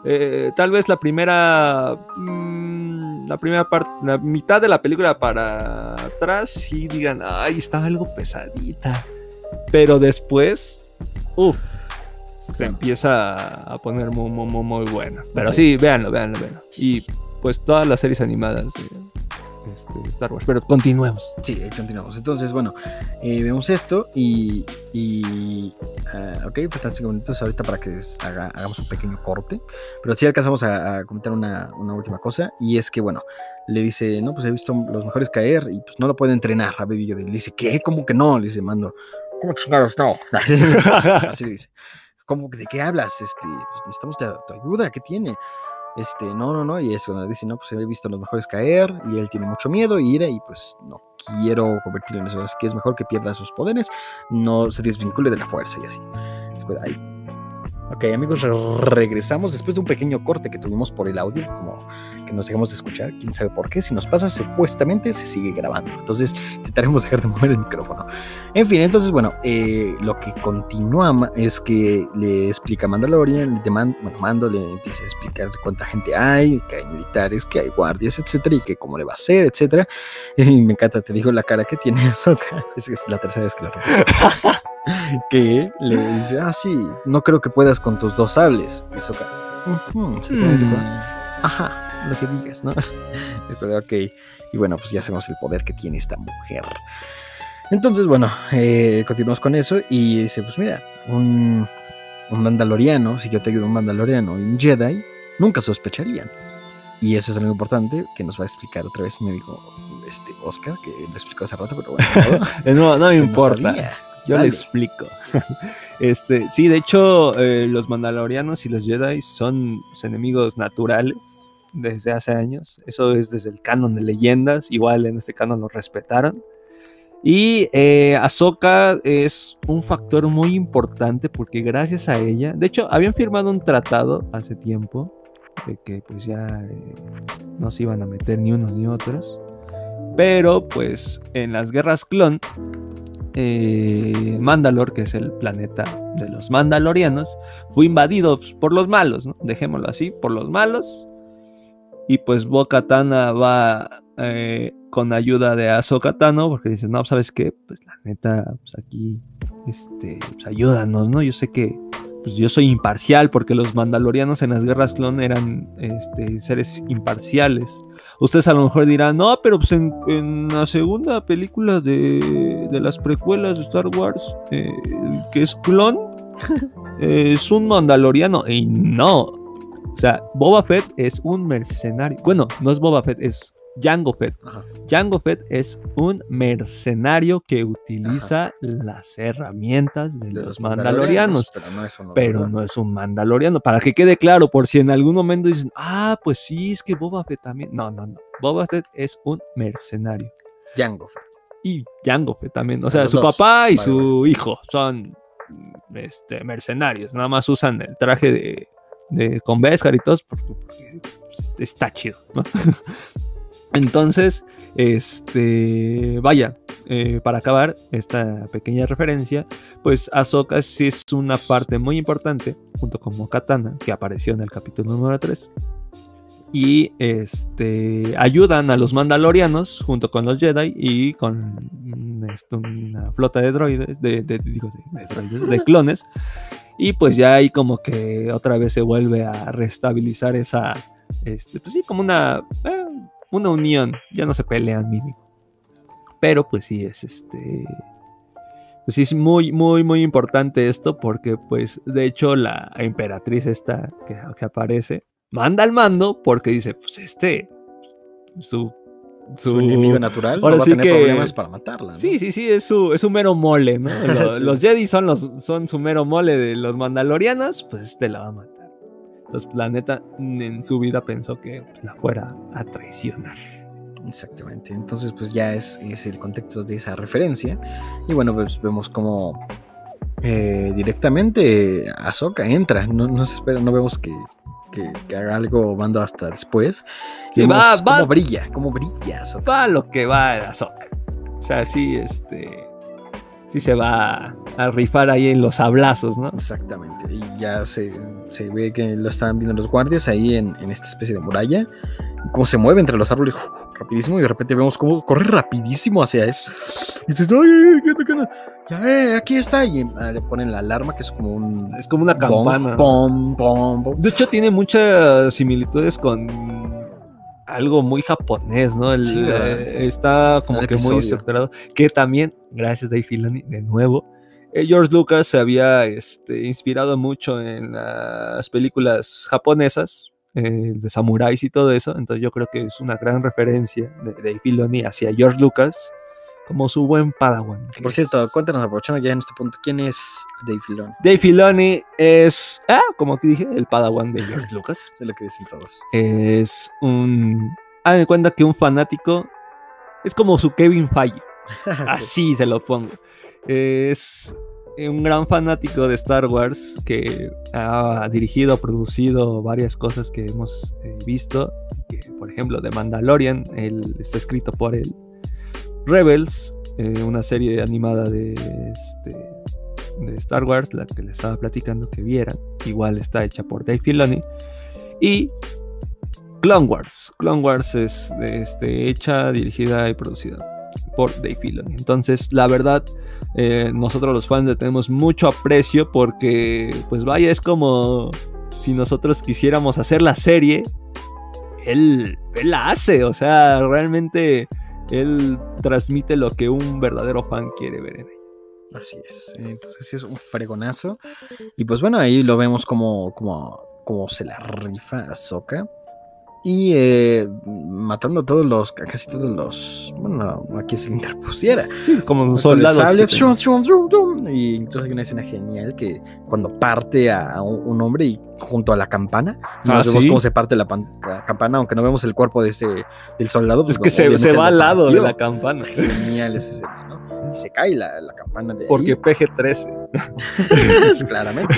eh, tal vez la primera, mm, la primera parte, la mitad de la película para atrás, sí digan, ay, está algo pesadita, pero después, uff, se empieza a poner muy, muy, muy, muy buena. Pero sí, véanlo, véanlo, véanlo. Y pues todas las series animadas de este, Star Wars. Pero continuemos. Sí, ahí continuamos. Entonces, bueno, eh, vemos esto y, y ah, ok, faltan cinco minutos ahorita para que haga- hagamos un pequeño corte, pero sí alcanzamos a, a comentar una, una última cosa y es que, bueno, le dice, no, pues he visto los mejores caer y pues no lo puede entrenar a Baby Yoda. Y le dice, ¿qué? ¿Cómo que no? Le dice, Mando, ¿cómo chingados no? Así le dice. ¿Cómo de qué hablas? Este, pues necesitamos tu, tu ayuda, ¿qué tiene? Este, no, no, no, y es cuando dice, no, pues he visto a los mejores caer y él tiene mucho miedo y ira y pues no quiero convertirlo en eso, es que es mejor que pierda sus poderes, no se desvincule de la fuerza y así. Es como, ay. Ok, amigos, re- regresamos después de un pequeño corte que tuvimos por el audio, como que nos dejamos de escuchar, quién sabe por qué. Si nos pasa, supuestamente se sigue grabando. Entonces, intentaremos dejar de mover el micrófono. En fin, entonces, bueno, eh, lo que continúa es que le explica a Mandalorian, de Man- bueno, Mando le empieza a explicar cuánta gente hay, que hay militares, que hay guardias, etcétera, y que cómo le va a hacer, etcétera. Y me encanta, te digo la cara que tiene Ahsoka. Es es la tercera vez que lo repito. que le dice, ah, sí, no creo que puedas con tus dos sables. Y Ahsoka, "Ujú, sí, Mm. te- te- Ajá, lo que digas, ¿no? Después de, ok. Y bueno, pues ya sabemos el poder que tiene esta mujer. Entonces, bueno, eh, continuamos con eso y dice, pues mira, un, un mandaloriano, si yo te ayudo un mandaloriano y un Jedi, nunca sospecharían. Y eso es algo importante que nos va a explicar otra vez mi amigo este, Oscar, que lo explicó hace rato, pero bueno, No, no me importa. Yo Dale. le explico. Este, sí, de hecho, eh, los Mandalorianos y los Jedi son los enemigos naturales desde hace años. Eso es desde el canon de leyendas. Igual en este canon lo respetaron. Y eh, Ahsoka es un factor muy importante porque gracias a ella, de hecho, habían firmado un tratado hace tiempo de que pues ya eh, no se iban a meter ni unos ni otros. Pero pues en las guerras clon, eh, Mandalor, que es el planeta de los Mandalorianos, fue invadido pues, por los malos. Dejémoslo así, por los malos. Y pues Bo Katana va eh, con ayuda de Ahsoka Tano, porque dice, no, ¿sabes qué? Pues la neta, pues aquí, este, pues ayúdanos, ¿no? Yo sé que pues yo soy imparcial, porque los mandalorianos en las guerras clon eran este, seres imparciales. Ustedes a lo mejor dirán, no, pero pues en, en la segunda película de, de las precuelas de Star Wars, eh, que es clon, es un mandaloriano. Y no. O sea, Boba Fett es un mercenario. Bueno, no es Boba Fett, es Jango Fett. Ajá. Jango Fett es un mercenario que utiliza las herramientas de, De los mandalorianos. Pero no es uno, Pero ¿verdad? no es un mandaloriano. Para que quede claro, por si en algún momento dicen, ah, pues sí, es que Boba Fett también. No, no, no. Boba Fett es un mercenario. Jango Fett. Y Jango Fett también. O sea, su dos. papá y Vale, su hijo son este, mercenarios. Nada más usan el traje de, de con Beskar y todo. Porque, porque, pues, está chido, ¿no? Entonces, este, vaya, eh, para acabar esta pequeña referencia, pues Ahsoka sí es una parte muy importante, junto con Mokatana, que apareció en el capítulo número 3. Y este, ayudan a los mandalorianos junto con los Jedi y con mm, esto, una flota de droides, de, de clones. Y pues ya ahí como que otra vez se vuelve a restabilizar esa, este, pues sí, como una, eh, una unión. Ya no se pelean mínimo. Pero pues sí, es este... Pues sí, es muy, muy, muy importante esto porque pues de hecho la emperatriz esta que, que aparece manda al mando porque dice, pues este, su... Su, enemigo natural ahora no va a sí tener que- problemas para matarla. ¿no? Sí, sí, sí, es su, es su mero mole, ¿no? Los, Sí. los Jedi son, los, son su mero mole de los mandalorianos, pues este la va a matar. Entonces, la neta, en su vida pensó que pues, la fuera a traicionar. Exactamente. Entonces, pues ya es, es el contexto de esa referencia. Y bueno, pues vemos como eh, directamente Ahsoka entra. No, no se espera, no vemos que, que- que haga algo mando hasta después. Sí, Vemos va- cómo va- brilla, cómo brilla Ahsoka. Va lo que va Ahsoka. O sea, sí, este... Sí se va a rifar ahí en los hablazos, ¿no? Exactamente. Y ya se, se ve que lo están viendo los guardias ahí en, en esta especie de muralla. Y cómo se mueve entre los árboles rapidísimo. Y de repente vemos cómo corre rapidísimo hacia eso. Y dices, ¡ay, qué qué onda! Ya, eh, aquí está. Y ah, le ponen la alarma, que es como un. Es como una campana. bom, bom, bom. De hecho, tiene muchas similitudes con algo muy japonés, ¿no? El, eh, está como El que muy estructurado. Que también, gracias Dave Filoni, de nuevo, eh, George Lucas se había este, inspirado mucho en las películas japonesas, eh, de samuráis y todo eso. Entonces, yo creo que es una gran referencia de Dave Filoni hacia George Lucas como su buen padawan. Por cierto, cuéntanos, aprovechando ya en este punto, ¿quién es Dave Filoni? Dave Filoni es, ah, como que dije, el padawan de George Lucas. Es lo que dicen todos. es un. Hagan de cuenta que un fanático es como su Kevin Feige. Así se lo pongo. Es un gran fanático de Star Wars que ha dirigido, producido varias cosas que hemos eh, visto. Que, por ejemplo, de Mandalorian, él está escrito por él. Rebels, eh, una serie animada de, este, de Star Wars, la que les estaba platicando que vieran. Igual está hecha por Dave Filoni. Y Clone Wars. Clone Wars es este, hecha, dirigida y producida por Dave Filoni. Entonces, la verdad, eh, nosotros los fans le tenemos mucho aprecio porque, pues vaya, es como si nosotros quisiéramos hacer la serie, él la hace. O sea, realmente él transmite lo que un verdadero fan quiere ver en ella. Así es. Entonces es un fregonazo. Y pues bueno, ahí lo vemos como, como, como se la rifa Ahsoka. Y eh, matando a todos los, casi todos los, bueno, a quien se interpusiera. Sí, como shum, shum. Y entonces hay una escena genial que cuando parte a, un, un hombre y junto a la campana, Ah, nos vemos ¿sí? cómo se parte la, la campana, aunque no vemos el cuerpo de ese del soldado. pues, Es que se, se va al lado de partió. la campana. Genial esa escena, ¿no? Y se cae la, la campana de Porque ahí. PG-13. claramente.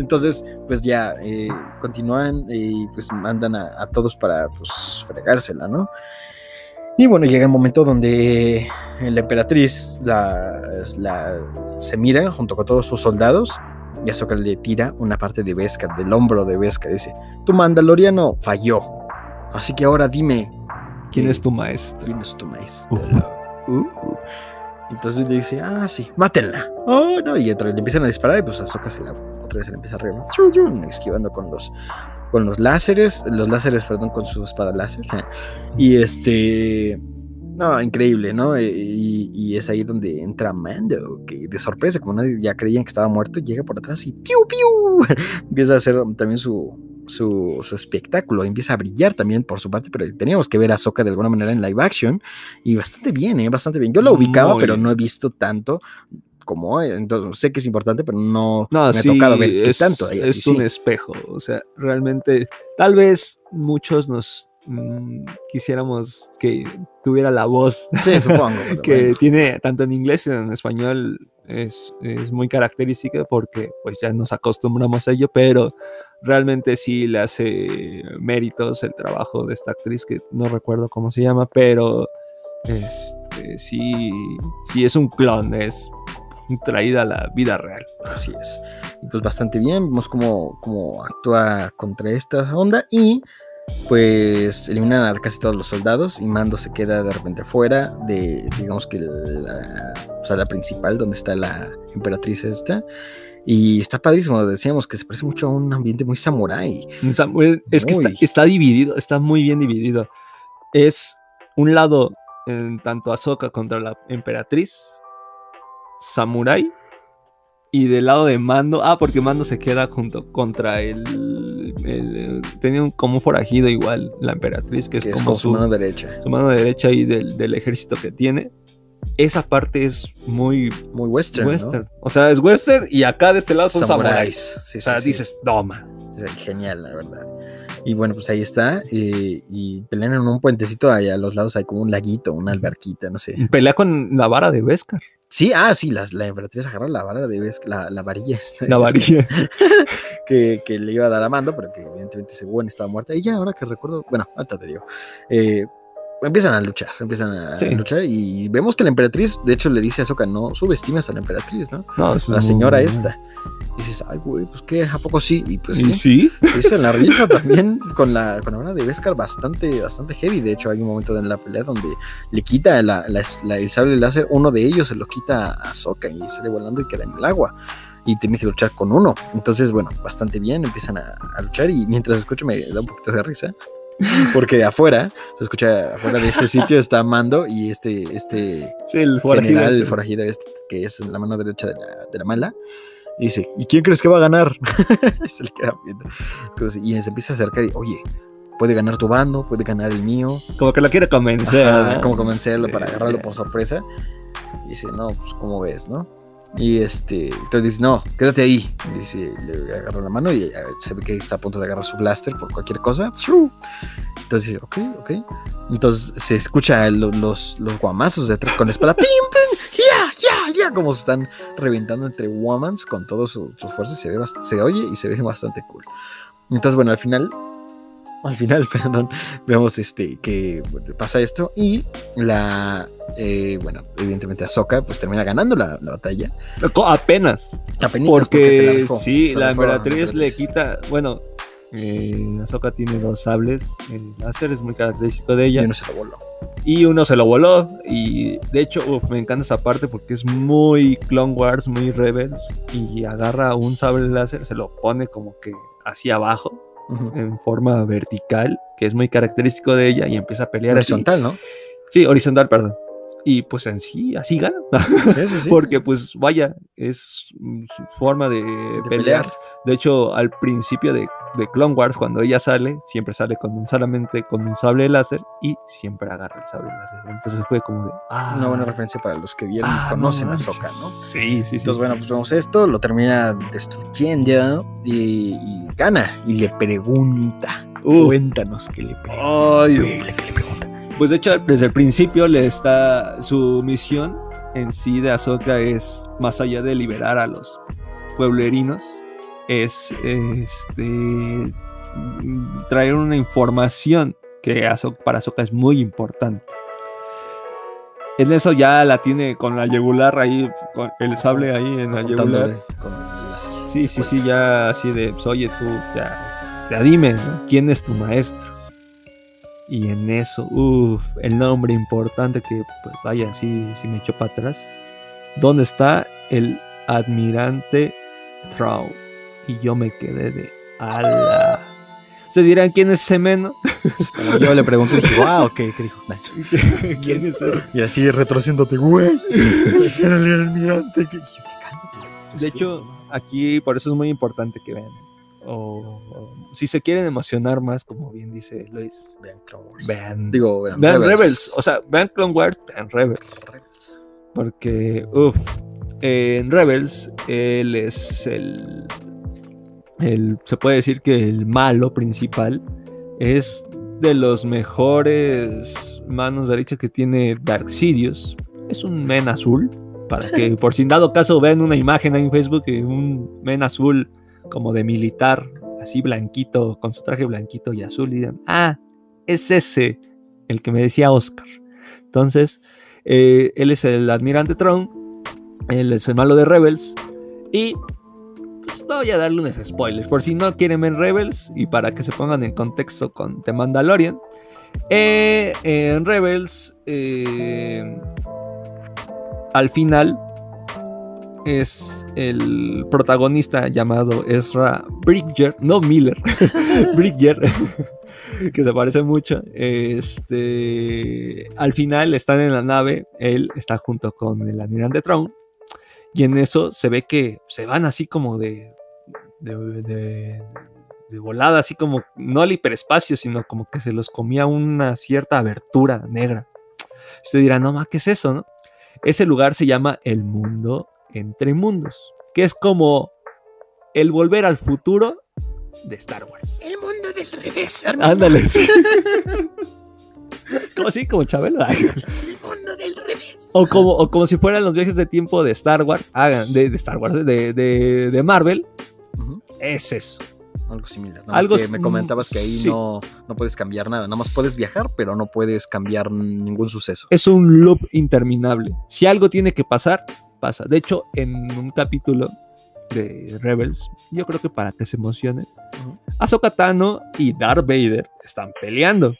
Entonces, pues ya eh, continúan y pues mandan a, a todos para pues fregársela, ¿no? Y bueno, llega el momento donde la emperatriz la, la- se mira junto con todos sus soldados y Ahsoka le tira una parte de Beskar, del hombro de Beskar. Dice, tu mandaloriano falló. Así que ahora dime, ¿Quién eh, es tu maestro? ¿quién es tu maestro? Uh. Entonces le dice, ah, sí, mátenla. Oh, no, y otra le empiezan a disparar y pues Ahsoka se la, otra vez se la empieza a reír, esquivando con los, con los láseres, los láseres, perdón, con su espada láser. Y este, no, increíble, ¿no? E- Y, y es ahí donde entra Mando, que de sorpresa, como nadie ya creían que estaba muerto, llega por atrás y ¡piu, piu! empieza a hacer también su, su, su espectáculo, empieza a brillar también por su parte, pero teníamos que ver a Ahsoka de alguna manera en live action y bastante bien, ¿eh? Bastante bien. Yo la ubicaba, Muy pero no he visto tanto como, entonces sé que es importante, pero no, No, me sí, ha tocado ver es, tanto. es sí. un espejo. O sea, realmente, tal vez muchos nos mm, quisiéramos que tuviera la voz Sí, supongo. que bueno. tiene tanto en inglés y en español. Es, es muy característica porque pues ya nos acostumbramos a ello, pero realmente sí le hace méritos el trabajo de esta actriz que no recuerdo cómo se llama, pero este, sí, sí es un clon, es traída a la vida real. Así es. Y pues bastante bien. Vemos cómo, cómo actúa contra esta onda. Y pues eliminan a casi todos los soldados. Y Mando se queda de repente afuera de, digamos que la, o sea, la principal, donde está la emperatriz esta. Y está padrísimo. Decíamos que se parece mucho a un ambiente muy samurái. Eh, Es que está, dividido, está muy bien dividido. Es un lado en tanto Ahsoka contra la emperatriz, Samurai, y del lado de Mando, ah, porque Mando se queda junto contra el, el- tenía un, como un forajido igual, la emperatriz, que es que es como como su su, mano derecha. su mano derecha y del, del ejército que tiene. Esa parte es muy Muy western. ¿no? western. O sea, es western y acá de este lado son samuráis. Samuráis. Sí, O sea, sí, dices, toma. Genial, la verdad. Y bueno, pues ahí está. eh, y pelean en un puentecito. Allá a los lados hay como un laguito, una alberquita, no sé. Pelea con la vara de Beskar. Sí, ah, sí, las- la, emperatriz agarra la vara de Beskar, la, la varilla. esta, La varilla. que, que le iba a dar a Mando, pero que evidentemente según estaba muerta. Y ya, ahora que recuerdo, bueno, ahorita te digo. eh, empiezan a luchar, empiezan a Sí. luchar y vemos que la emperatriz, de hecho, le dice a Ahsoka, no subestimes a la emperatriz, ¿no? No, es La muy- señora esta. Y dices, ay, güey, pues qué, ¿a poco sí? Y pues ¿Y sí, se la rifa también con la, con la de Beskar bastante, bastante heavy. De hecho, hay un momento en la pelea donde le quita la- la- la- el sable láser, uno de ellos se lo quita a Ahsoka y sale volando y queda en el agua. Y tiene que luchar con uno. Entonces, bueno, bastante bien, empiezan a, a luchar y mientras escucho me da un poquito de risa. Porque de afuera, se escucha afuera de ese sitio está Mando y este, este Sí, el forajido general, el este. forajido este, que es la mano derecha de la, de la mala. Y dice, ¿y quién crees que va a ganar? y se le queda viendo. Entonces, y se empieza a acercar y, oye, puede ganar tu bando, puede ganar el mío. Como que la quiere convencer. Ajá, ¿no? como convencerlo para Eh, agarrarlo ya. por sorpresa. Y dice, no, pues, ¿cómo ves, no? Y este, entonces dice, no, quédate ahí. Dice, le agarra la mano y eh, se ve que está a punto de agarrar su blaster por cualquier cosa. Entonces dice, ok, ok. Entonces se escucha lo- los, los guamazos de atrás con espada. ¡Pim, pim! ¡Ya, ya, ya! Como se están reventando entre womans con todas su- sus fuerzas. Se, ve se oye y se ve bastante cool. Entonces, bueno, al final, al final, perdón, vemos este, que pasa esto y la, eh, bueno, evidentemente Ahsoka pues termina ganando la, la batalla. Apenas. Se la Porque rifó, sí, se la emperatriz le quita. Bueno, eh, Ahsoka tiene dos sables. El láser es muy característico de Y ella. uno se lo voló. Y uno se lo voló. Y de hecho, uf, me encanta esa parte porque es muy Clone Wars, muy Rebels. Y agarra un sable láser, se lo pone como que hacia abajo, en forma vertical, que es muy característico de ella. Y empieza a pelear así. Horizontal, ¿no? Sí, horizontal, perdón. Y pues en sí, así gana. Sí, sí, sí. Porque pues vaya, es su forma de, De pelear. pelear. De hecho, al principio de, de Clone Wars, cuando ella sale, siempre sale con un, solamente con un sable láser y siempre agarra el sable láser. Entonces fue como de... Ah, Una buena referencia para los que vieron ah, conocen no a. Ahsoka, ¿no? Sí, sí, sí. Entonces, bueno, pues vemos esto, lo termina destruyendo y, y gana. Y le pregunta. Uf. Cuéntanos qué le pregunta. Pues de hecho, desde el principio le está su misión en sí de Ahsoka es más allá de liberar a los pueblerinos, es este traer una información que Ahsoka- para Ahsoka es muy importante. En eso ya la tiene con la yugular ahí, con el sable ahí en la yugular. Láser. Sí, sí, sí, ya así de, pues, oye tú, ya, ya dime, ¿no? ¿quién es tu maestro? Y en eso, uff, el nombre importante que, pues vaya, sí, sí me echó para atrás. ¿Dónde está el admirante Trau? Y yo me quedé de, ala. Ustedes dirán, ¿quién es ese meno? Cuando yo le pregunté, dije, wow, ¿qué, qué dijo? ¿Quién es él? Y así retrociéndote, güey. Era el almirante. que- De hecho, aquí por eso es muy importante que vean. O, o si se quieren emocionar más, como bien dice Luis, Vean Clone Wars. vean Digo, vean, Vean Rebels. o sea, vean Clone Wars, vean Rebels. Rebels. Porque, uff, en Rebels, él es el, el. Se puede decir que el malo principal es de los mejores manos derechas que tiene Dark Sidious. Es un men azul. Para que, por si en dado caso, vean una imagen ahí en Facebook de un men azul como de militar, así blanquito, con su traje blanquito y azul, y digan, ah, es ese, el que me decía Oscar. Entonces, eh, él es el admirante Tron, él es el malo de Rebels, y pues voy a darle unos spoilers, por si no quieren ver Rebels, y para que se pongan en contexto con The Mandalorian. Eh, en Rebels, eh, al final, es el protagonista llamado Ezra Bridger, no Miller, Bridger, que se parece mucho. Este, al final están en la nave, él está junto con el almirante Tron, y en eso se ve que se van así como de, de, volada, así como, no al hiperespacio, sino como que se los comía una cierta abertura negra. Usted dirá, no, ma, ¿qué es eso? Ese lugar se llama el mundo entre mundos, que es como el volver al futuro de Star Wars. El mundo del revés, hermano. Ándale, sí. como así, como Chabelo. El mundo del revés. O como, o como si fueran los viajes de tiempo de Star Wars, hagan, de, de Star Wars, de, de, de Marvel, es eso. Algo similar. Algo Algo que me comentabas que ahí sí. no, no puedes cambiar nada. Nada más Sí. puedes viajar, pero no puedes cambiar ningún suceso. Es un loop interminable. Si algo tiene que pasar, pasa. De hecho, en un capítulo de Rebels, yo creo que para que se emocionen, Ujú. Ahsoka Tano y Darth Vader están peleando.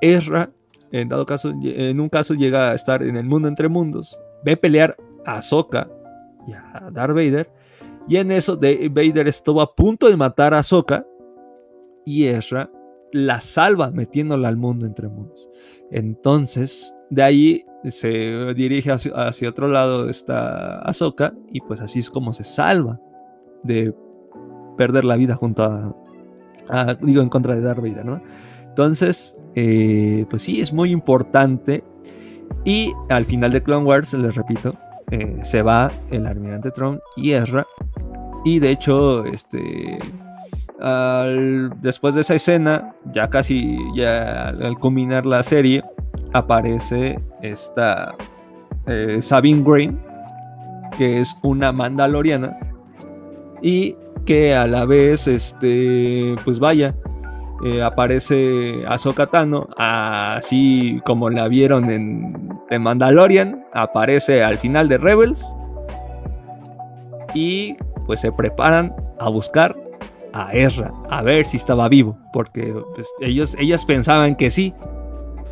Ezra, en dado caso, en un caso llega a estar en el mundo entre mundos, ve pelear a Ahsoka y a Darth Vader, y en eso de Vader estuvo a punto de matar a Ahsoka y Ezra la salva metiéndola al mundo entre mundos. Entonces, de ahí se dirige hacia, otro lado esta Ahsoka y pues así es como se salva de perder la vida junto a, digo, en contra de Darth Vader, ¿no? Entonces, eh, pues sí, es muy importante. Y al final de Clone Wars, les repito, eh, se va el almirante Tron y Ezra. Y de hecho, este, al- después de esa escena, ya casi ya al culminar la serie, aparece esta eh, Sabine Green, que es una mandaloriana y que a la vez, este, pues vaya, eh, aparece Ahsoka Tano, así como la vieron en, en Mandalorian, aparece al final de Rebels y pues se preparan a buscar a Ezra, a ver si estaba vivo, porque pues, ellos, ellas pensaban que sí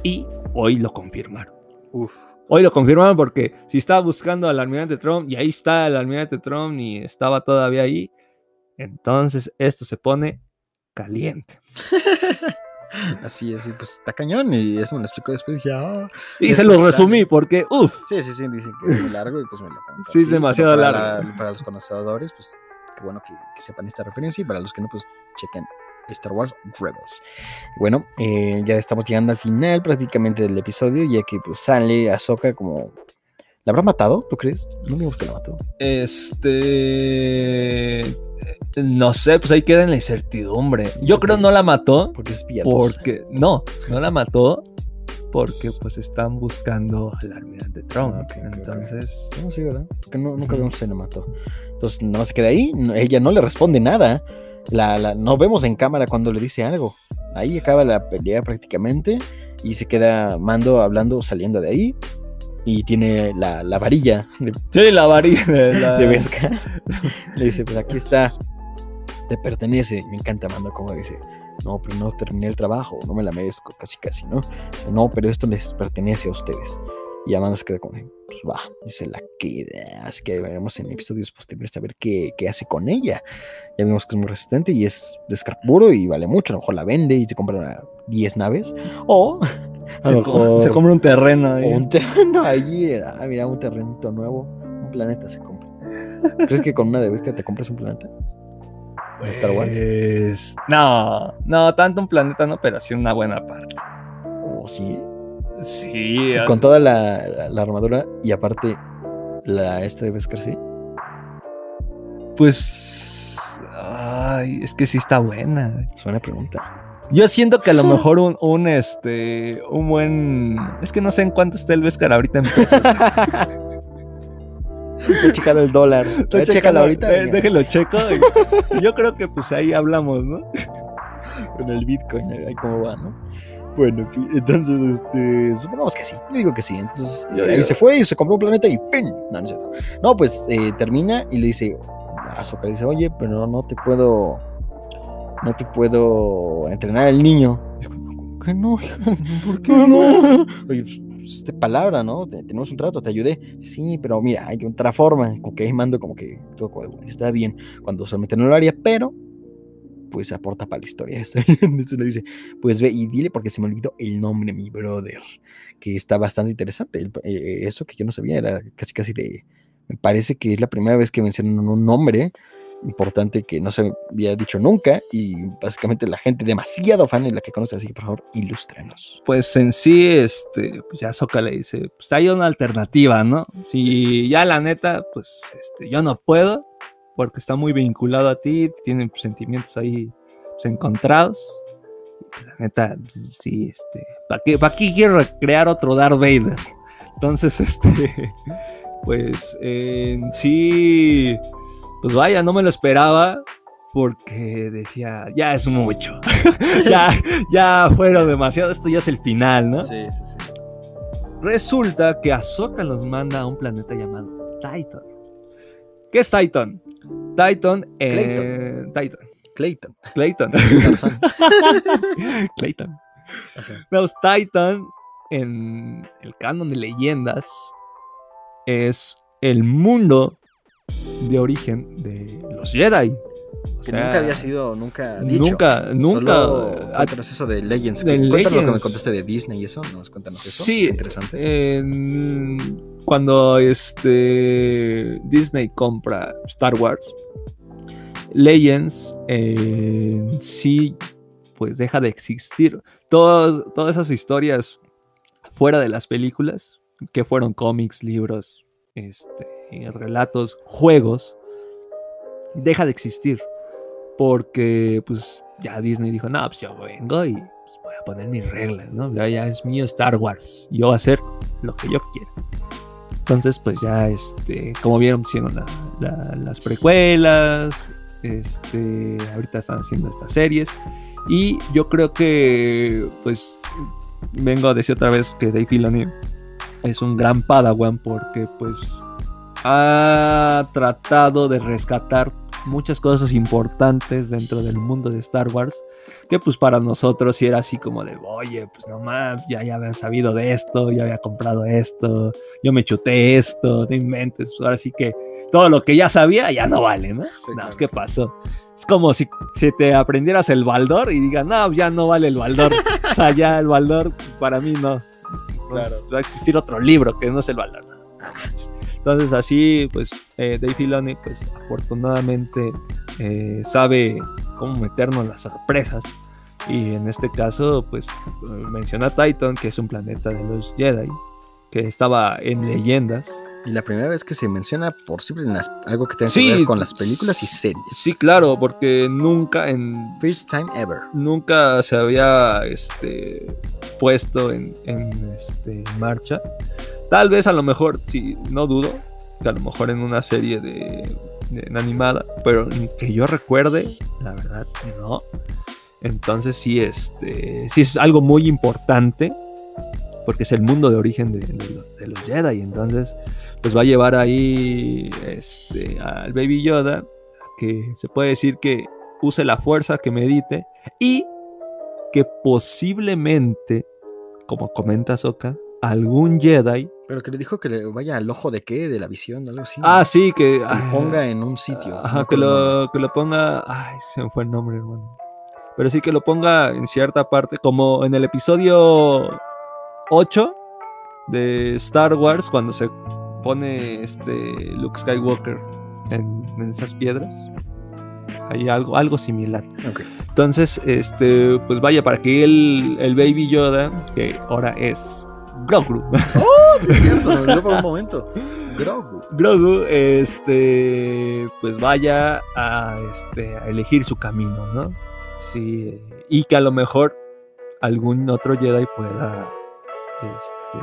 y hoy lo confirmaron. Uf. Hoy lo confirmaron porque si estaba buscando al almirante Trump y ahí está el almirante Trump y estaba todavía ahí, entonces esto se pone caliente. Así es, pues está cañón. Y eso me lo explicó después. Ah. Y se lo está- resumí porque, uff, Sí, sí, sí, dicen que es muy largo y pues me lo contó Sí, es demasiado para largo. la- para los conocedores, pues qué bueno que, que sepan esta referencia y para los que no, pues chequen Star Wars Rebels. Bueno, eh, ya estamos llegando al final prácticamente del episodio, ya que pues sale Ahsoka como... ¿La habrá matado? ¿Tú crees? No vimos que la mató. este... No sé, pues ahí queda en la incertidumbre. Yo creo no la mató Porque es piadosa. porque... No, no la mató porque pues están buscando al almirante Trump. Ah. Entonces... No, sí, ¿verdad? Porque no, nunca vemos si la mató. Entonces, más se queda ahí. no- ella no le responde nada. La, la- no vemos en cámara cuando le dice algo. Ahí acaba la pelea prácticamente. Y se queda Mando hablando, saliendo de ahí. Y tiene la, la varilla de, Sí, la varilla de la... de Vesca. le dice, pues aquí está. Te pertenece. Me encanta Mando como dice. No, pero no terminé el trabajo. No me la merezco. Casi, casi, ¿no? No, pero esto les pertenece a ustedes. Y Amanda se queda como, de, pues va, y se la queda. Así que veremos en episodios posteriores a ver qué, qué hace con ella. Ya vimos que es muy resistente y es de scrap puro y vale mucho. A lo mejor la vende y se compra una 10 naves. O a Se, lo co- mejor se compra un terreno ahí. o un terreno allí. Ah, mira, un terrenito nuevo. Un planeta se compra. ¿Crees que con una de que te compras un planeta? ¿En Star Wars? Pues, No, no, tanto un planeta no, pero sí una buena parte. O sí. Sí, Con toda la, la- la armadura y aparte la esta de Beskar, sí. pues. Ay, es que sí está buena. Es buena pregunta. Yo siento que a lo mejor un, un este, un buen. Es que no sé en cuánto está el Vescar ahorita en pesos. He checado el dólar. Estoy checando, ahorita. eh, déjelo checo. y yo creo que pues ahí hablamos, ¿no? Con el Bitcoin, ahí cómo va, ¿no? Bueno, entonces, este, supongamos que sí. Yo digo que sí. Entonces, ahí se fue y se compró un planeta y fin. No, no cierto. No, pues eh, termina y le dice, Azoka dice, oye, pero no te puedo, no te puedo entrenar al niño. Dice, "¿Cómo- cómo qué no, hija? ¿Por qué no? Oye, pues, esta palabra, ¿no? Te- tenemos un trato, te ayudé. Sí, pero mira, hay otra forma. Como que ahí mando como que todo bueno, está bien. Cuando usualmente no lo haría, pero pues aporta para la historia. Está bien. Entonces le dice, pues ve y dile porque se me olvidó el nombre, mi brother. Que está bastante interesante. Eh, eso que yo no sabía era casi casi de... Me parece que es la primera vez que mencionan un nombre importante que no se había dicho nunca y básicamente la gente demasiado fan es la que conoce, así que por favor, ilústrenos. Pues en sí, este, pues ya Soka le dice, pues hay una alternativa, ¿no? Si ya la neta, pues este, yo no puedo, porque está muy vinculado a ti, tienen pues, sentimientos ahí pues, encontrados. La neta, pues, sí, este, ¿para ¿para qué quiero crear otro Darth Vader? Entonces, este, pues en sí, pues vaya, no me lo esperaba. Porque decía, ya es mucho. ya, ya fueron demasiado. Esto ya es el final, ¿no? Sí, sí, sí. Resulta que Ahsoka los manda a un planeta llamado Titan. ¿Qué es Titan? Titan, eh, Titan, Clayton. Clayton. Clayton. No, Titan en el canon de leyendas es el mundo de origen de los Jedi. O Que sea, nunca había sido, nunca dicho. Nunca, nunca. Solo cuéntanos eso de Legends. de cuéntanos lo que me contaste de Disney y eso. Nos cuéntanos eso. Sí, interesante. cuando este Disney compra Star Wars, Legends eh, sí, pues deja de existir. Todo- todas esas historias fuera de las películas, que fueron cómics, libros, este, relatos, juegos, deja de existir. Porque pues ya Disney dijo, no, pues yo vengo y pues, voy a poner mis reglas, ¿no? Ya, es mío Star Wars. Yo voy a hacer lo que yo quiera. Entonces, pues ya, este, como vieron, hicieron la- la- las precuelas. Este, ahorita están haciendo estas series. Y yo creo que, pues, vengo a decir otra vez que Dave Filoni es un gran padawan porque, pues, ha tratado de rescatar muchas cosas importantes dentro del mundo de Star Wars que pues para nosotros sí era así como de, oye, pues no mames, ya, ya había sabido de esto, ya había comprado esto, yo me chuté esto, no inventes, pues ahora sí que todo lo que ya sabía ya no vale, ¿no? Sí, no, claro. pues, ¿qué pasó? Es como si, si te aprendieras el Baldor y digas, no, ya no vale el Baldor. o sea, ya el Baldor para mí no. Claro. Va a existir otro libro que no es el Baldor. Entonces así, pues eh, Dave Filoni, pues afortunadamente eh, sabe cómo meternos las sorpresas. Y en este caso, pues menciona Titan, que es un planeta de los Jedi, que estaba en leyendas. Y la primera vez que se menciona por siempre en las- algo que tenga Sí, que ver con las películas y series. Sí, claro, porque nunca en First time ever. nunca se había este, puesto en, en, este, marcha. Tal vez a lo mejor, sí, no dudo, que a lo mejor en una serie de, de- en animada, pero que yo recuerde, la verdad, no. Entonces sí, este, sí es algo muy importante, porque es el mundo de origen de, de lo- de los Jedi. Entonces, pues va a llevar ahí este, al Baby Yoda, que se puede decir que use la fuerza, que medite, y que posiblemente, como comenta Soka, algún Jedi. Pero que le dijo que le vaya al ojo de qué, de la visión, algo así. Ah, sí, que. Que lo ah, ponga en un sitio. Ajá, que lo, que lo ponga. Ay, se me fue el nombre, hermano. Pero sí que lo ponga en cierta parte, como en el episodio 8 de Star Wars, cuando se pone este Luke Skywalker en, en esas piedras. Hay algo, algo similar. Entonces, este, pues vaya, para que el, el Baby Yoda, que ahora es Grogu, Sí, es cierto, por un momento. Grogu. Grogu, este, pues vaya a, este, a elegir su camino, ¿no? Sí, y que a lo mejor algún otro Jedi pueda, este,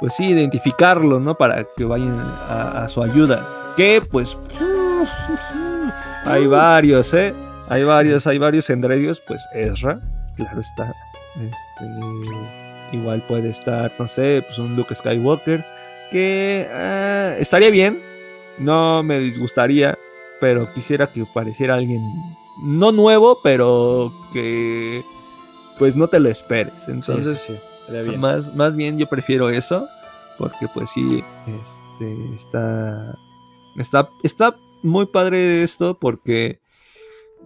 pues sí, identificarlo, ¿no? Para que vayan a, su ayuda. Que, pues, hay varios, ¿eh? Hay varios, hay varios entre ellos, pues Ezra, claro está. Este, igual puede estar, no sé, pues un Luke Skywalker que ah, estaría bien, no me disgustaría, pero quisiera que pareciera alguien no nuevo, pero que pues no te lo esperes. Entonces, Más, más bien yo prefiero eso, porque pues sí, este, está, está, está muy padre esto, porque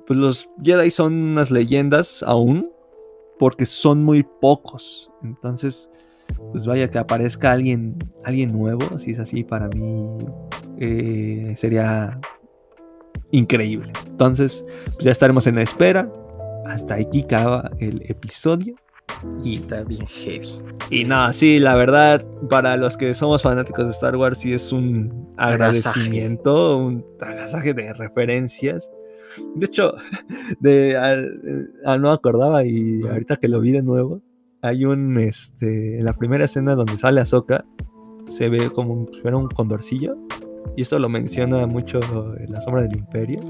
pues los Jedi son unas leyendas aún, porque son muy pocos. Entonces, pues vaya que aparezca alguien, alguien nuevo, si es así, para mí eh, sería increíble. Entonces, pues ya estaremos en la espera. Hasta aquí acaba el episodio. Y Está bien heavy. y nada, sí, la verdad, para los que somos fanáticos de Star Wars, sí es un agradecimiento, un agasaje de referencias. De hecho, de, al- al- no acordaba y ahorita que lo vi de nuevo, hay un, este, en la primera escena donde sale Ahsoka, se ve como un, si fuera un condorcillo, y esto lo menciona mucho en La Sombra del Imperio.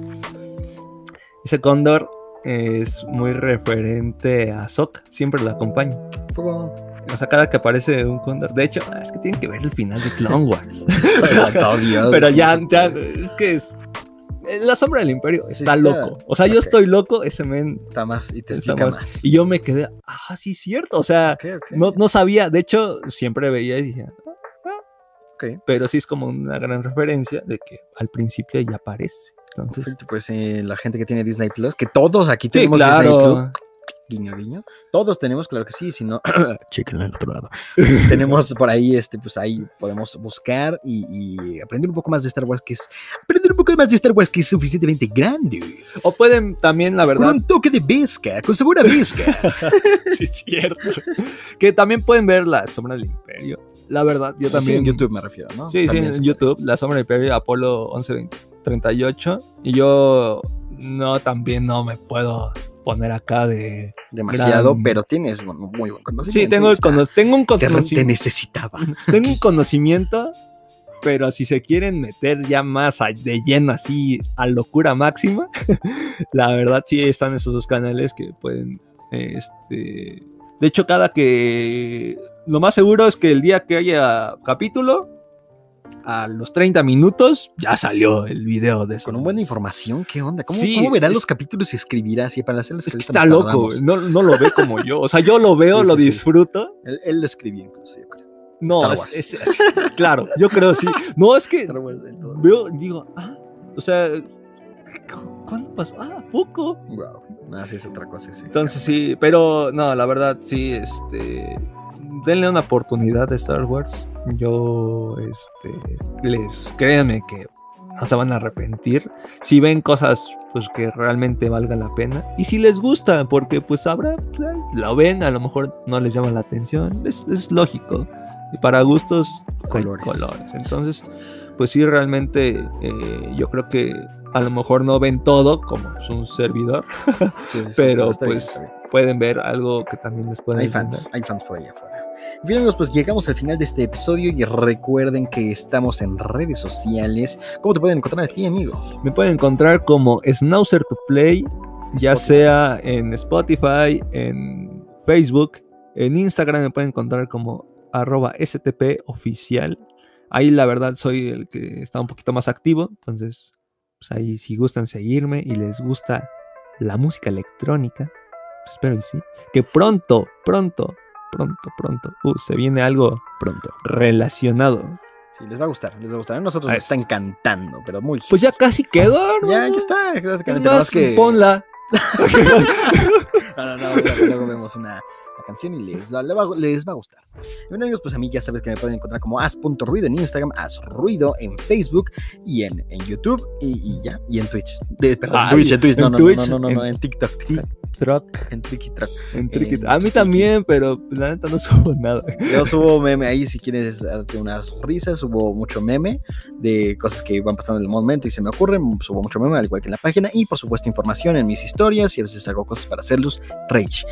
Ese cóndor es muy referente a Ahsoka, siempre la acompaña. O sea, cada que aparece un cóndor. De hecho, es que tienen que ver el final de Clone Wars. Pero ya, ya, es que es. La sombra del imperio Sí, está está- loco. O sea, yo estoy loco, ese men Está más y te explica más. más. Y yo me quedé, ah, sí, cierto. O sea, no, no sabía. De hecho, siempre veía y dije, Ok. pero sí es como una gran referencia de que al principio ya aparece. Entonces, pues eh, la gente que tiene Disney Plus, que todos aquí sí, tenemos Disney claro. Plus, guiño, guiño. Todos tenemos, claro que sí, si no, chequenlo en el otro lado. tenemos por ahí, este, pues ahí podemos buscar y, y aprender un poco más de Star Wars, que es aprender un poco más de Star Wars, que es suficientemente grande. O pueden también, la Con verdad, un toque de pesca, con sabor a pesca. sí, es cierto. que también pueden ver la sombra del imperio. La verdad, yo Sí, también. en YouTube me refiero, ¿no? Sí, sí, en YouTube, La Sombra del Imperio, Apolo 1138. Y yo no, también no me puedo poner acá de... Demasiado, gran- pero tienes muy buen conocimiento. Sí, tengo, el cono- tengo un te, re- te conocimiento. necesitaba. Tengo un conocimiento, pero si se quieren meter ya más a- de lleno así a locura máxima, la verdad sí están esos dos canales que pueden, este, de hecho cada que, lo más seguro es que el día que haya capítulo, a los 30 minutos ya salió el video de eso. Con un buen de información, ¿qué onda? ¿Cómo, Sí, cómo verá es- los capítulos y escribirá así para hacer la Es que está loco, no, no lo ve como yo, o sea, yo lo veo, Sí, lo sí, disfruto. Él, él lo escribió incluso, yo creo. No, Star es, Wars. es- es- claro, yo creo sí. No, es que veo, digo, ah, o sea, cu- ¿cuándo pasó? Ah, poco. Wow. No, sí es otra cosa, sí. Entonces sí, pero no, la verdad sí, este, denle una oportunidad a Star Wars. Yo, este, les, créanme que no se van a arrepentir. Si ven cosas, pues que realmente valga la pena. Y si les gusta, porque pues habrá, pues, lo ven, a lo mejor no les llama la atención. Es, es lógico. Y para gustos, Colores. colores. Entonces, pues sí, realmente eh, yo creo que a lo mejor no ven todo como pues, un servidor Sí, sí, sí, pero, pues, bien. pueden ver algo que también les puede Hay ayudar. fans, hay fans por ahí afuera. Bien amigos, pues llegamos al final de este episodio y recuerden que estamos en redes sociales. ¿Cómo te pueden encontrar a ti, amigo? Me pueden encontrar como Snauzer to Play, ya Spotify. sea en Spotify, en Facebook, en Instagram me pueden encontrar como arroba STP oficial. Ahí la verdad soy el que está un poquito más activo, entonces pues ahí si gustan seguirme y les gusta la música electrónica, pues espero y sí, que pronto, pronto, pronto, pronto, uh, se viene algo Pronto. relacionado. Sí, les va a gustar, les va a gustar. A nosotros A nos está encantando, pero muy... Pues ya casi quedó, ya, hermano. ya está. Es más, que... ponla. No, no, no, luego, vemos una, canción y les, la- va, les va a gustar. Bueno, amigos, pues a mí ya sabes que me pueden encontrar como as.ruido en Instagram, asruido en Facebook y en, en YouTube y, y ya, y en Twitch. De, perdón, Ay, Twitch, en Twitch, no, en no, Twitch, no, no, no, no, en en TikTok, TikTok, Truck, en Tricky Truck. en Tricky. En A mí Tricky. también, pero pues, la neta no subo nada. Yo subo meme ahí si quieres darte unas risas, subo mucho meme de cosas que van pasando en el momento y se me ocurren, subo mucho meme al igual que en la página y por supuesto información en mis historias y a veces hago cosas para hacerlos rage.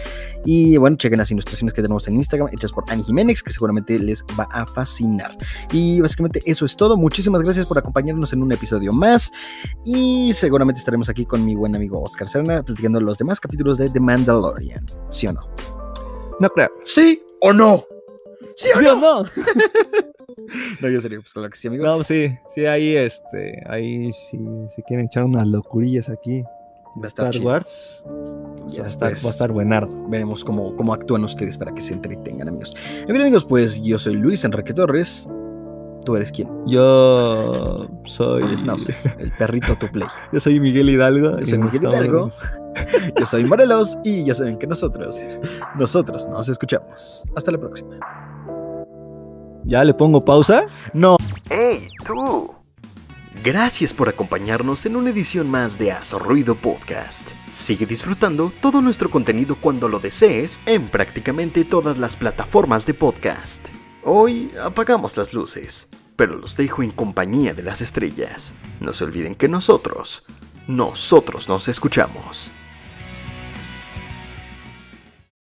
Y bueno, chequen las ilustraciones que tenemos en Instagram hechas por Annie Jiménez que seguramente les va a fascinar. Y básicamente eso es todo. Muchísimas gracias por acompañarnos en un episodio más y seguramente estaremos aquí con mi buen amigo Oscar Serna platicando los demás capítulos de The Mandalorian. ¿Sí o no? No creo. ¿Sí o no? ¿Sí o no? no. No, yo serio, pues claro que sí, amigo. No, sí, sí, ahí, este, ahí, si, si quieren echar unas locurillas aquí, Va a estar Star. Wars. Ya va, a estar, va a estar buenardo. veremos cómo, cómo actúan ustedes para que se entretengan, amigos. En fin, amigos, pues yo soy Luis Enrique Torres. ¿Tú eres quién? Yo soy. El Schnauzer, el perrito tu play. Yo soy Miguel Hidalgo. Yo soy Miguel Hidalgo. Yo soy Morelos y ya saben que nosotros, nosotros nos escuchamos. Hasta la próxima. ¿Ya le pongo pausa? No. ¡Hey, tú! Gracias por acompañarnos en una edición más de Haz Ruido Podcast. Sigue disfrutando todo nuestro contenido cuando lo desees en prácticamente todas las plataformas de podcast. Hoy apagamos las luces, pero los dejo en compañía de las estrellas. No se olviden que nosotros, nosotros nos escuchamos.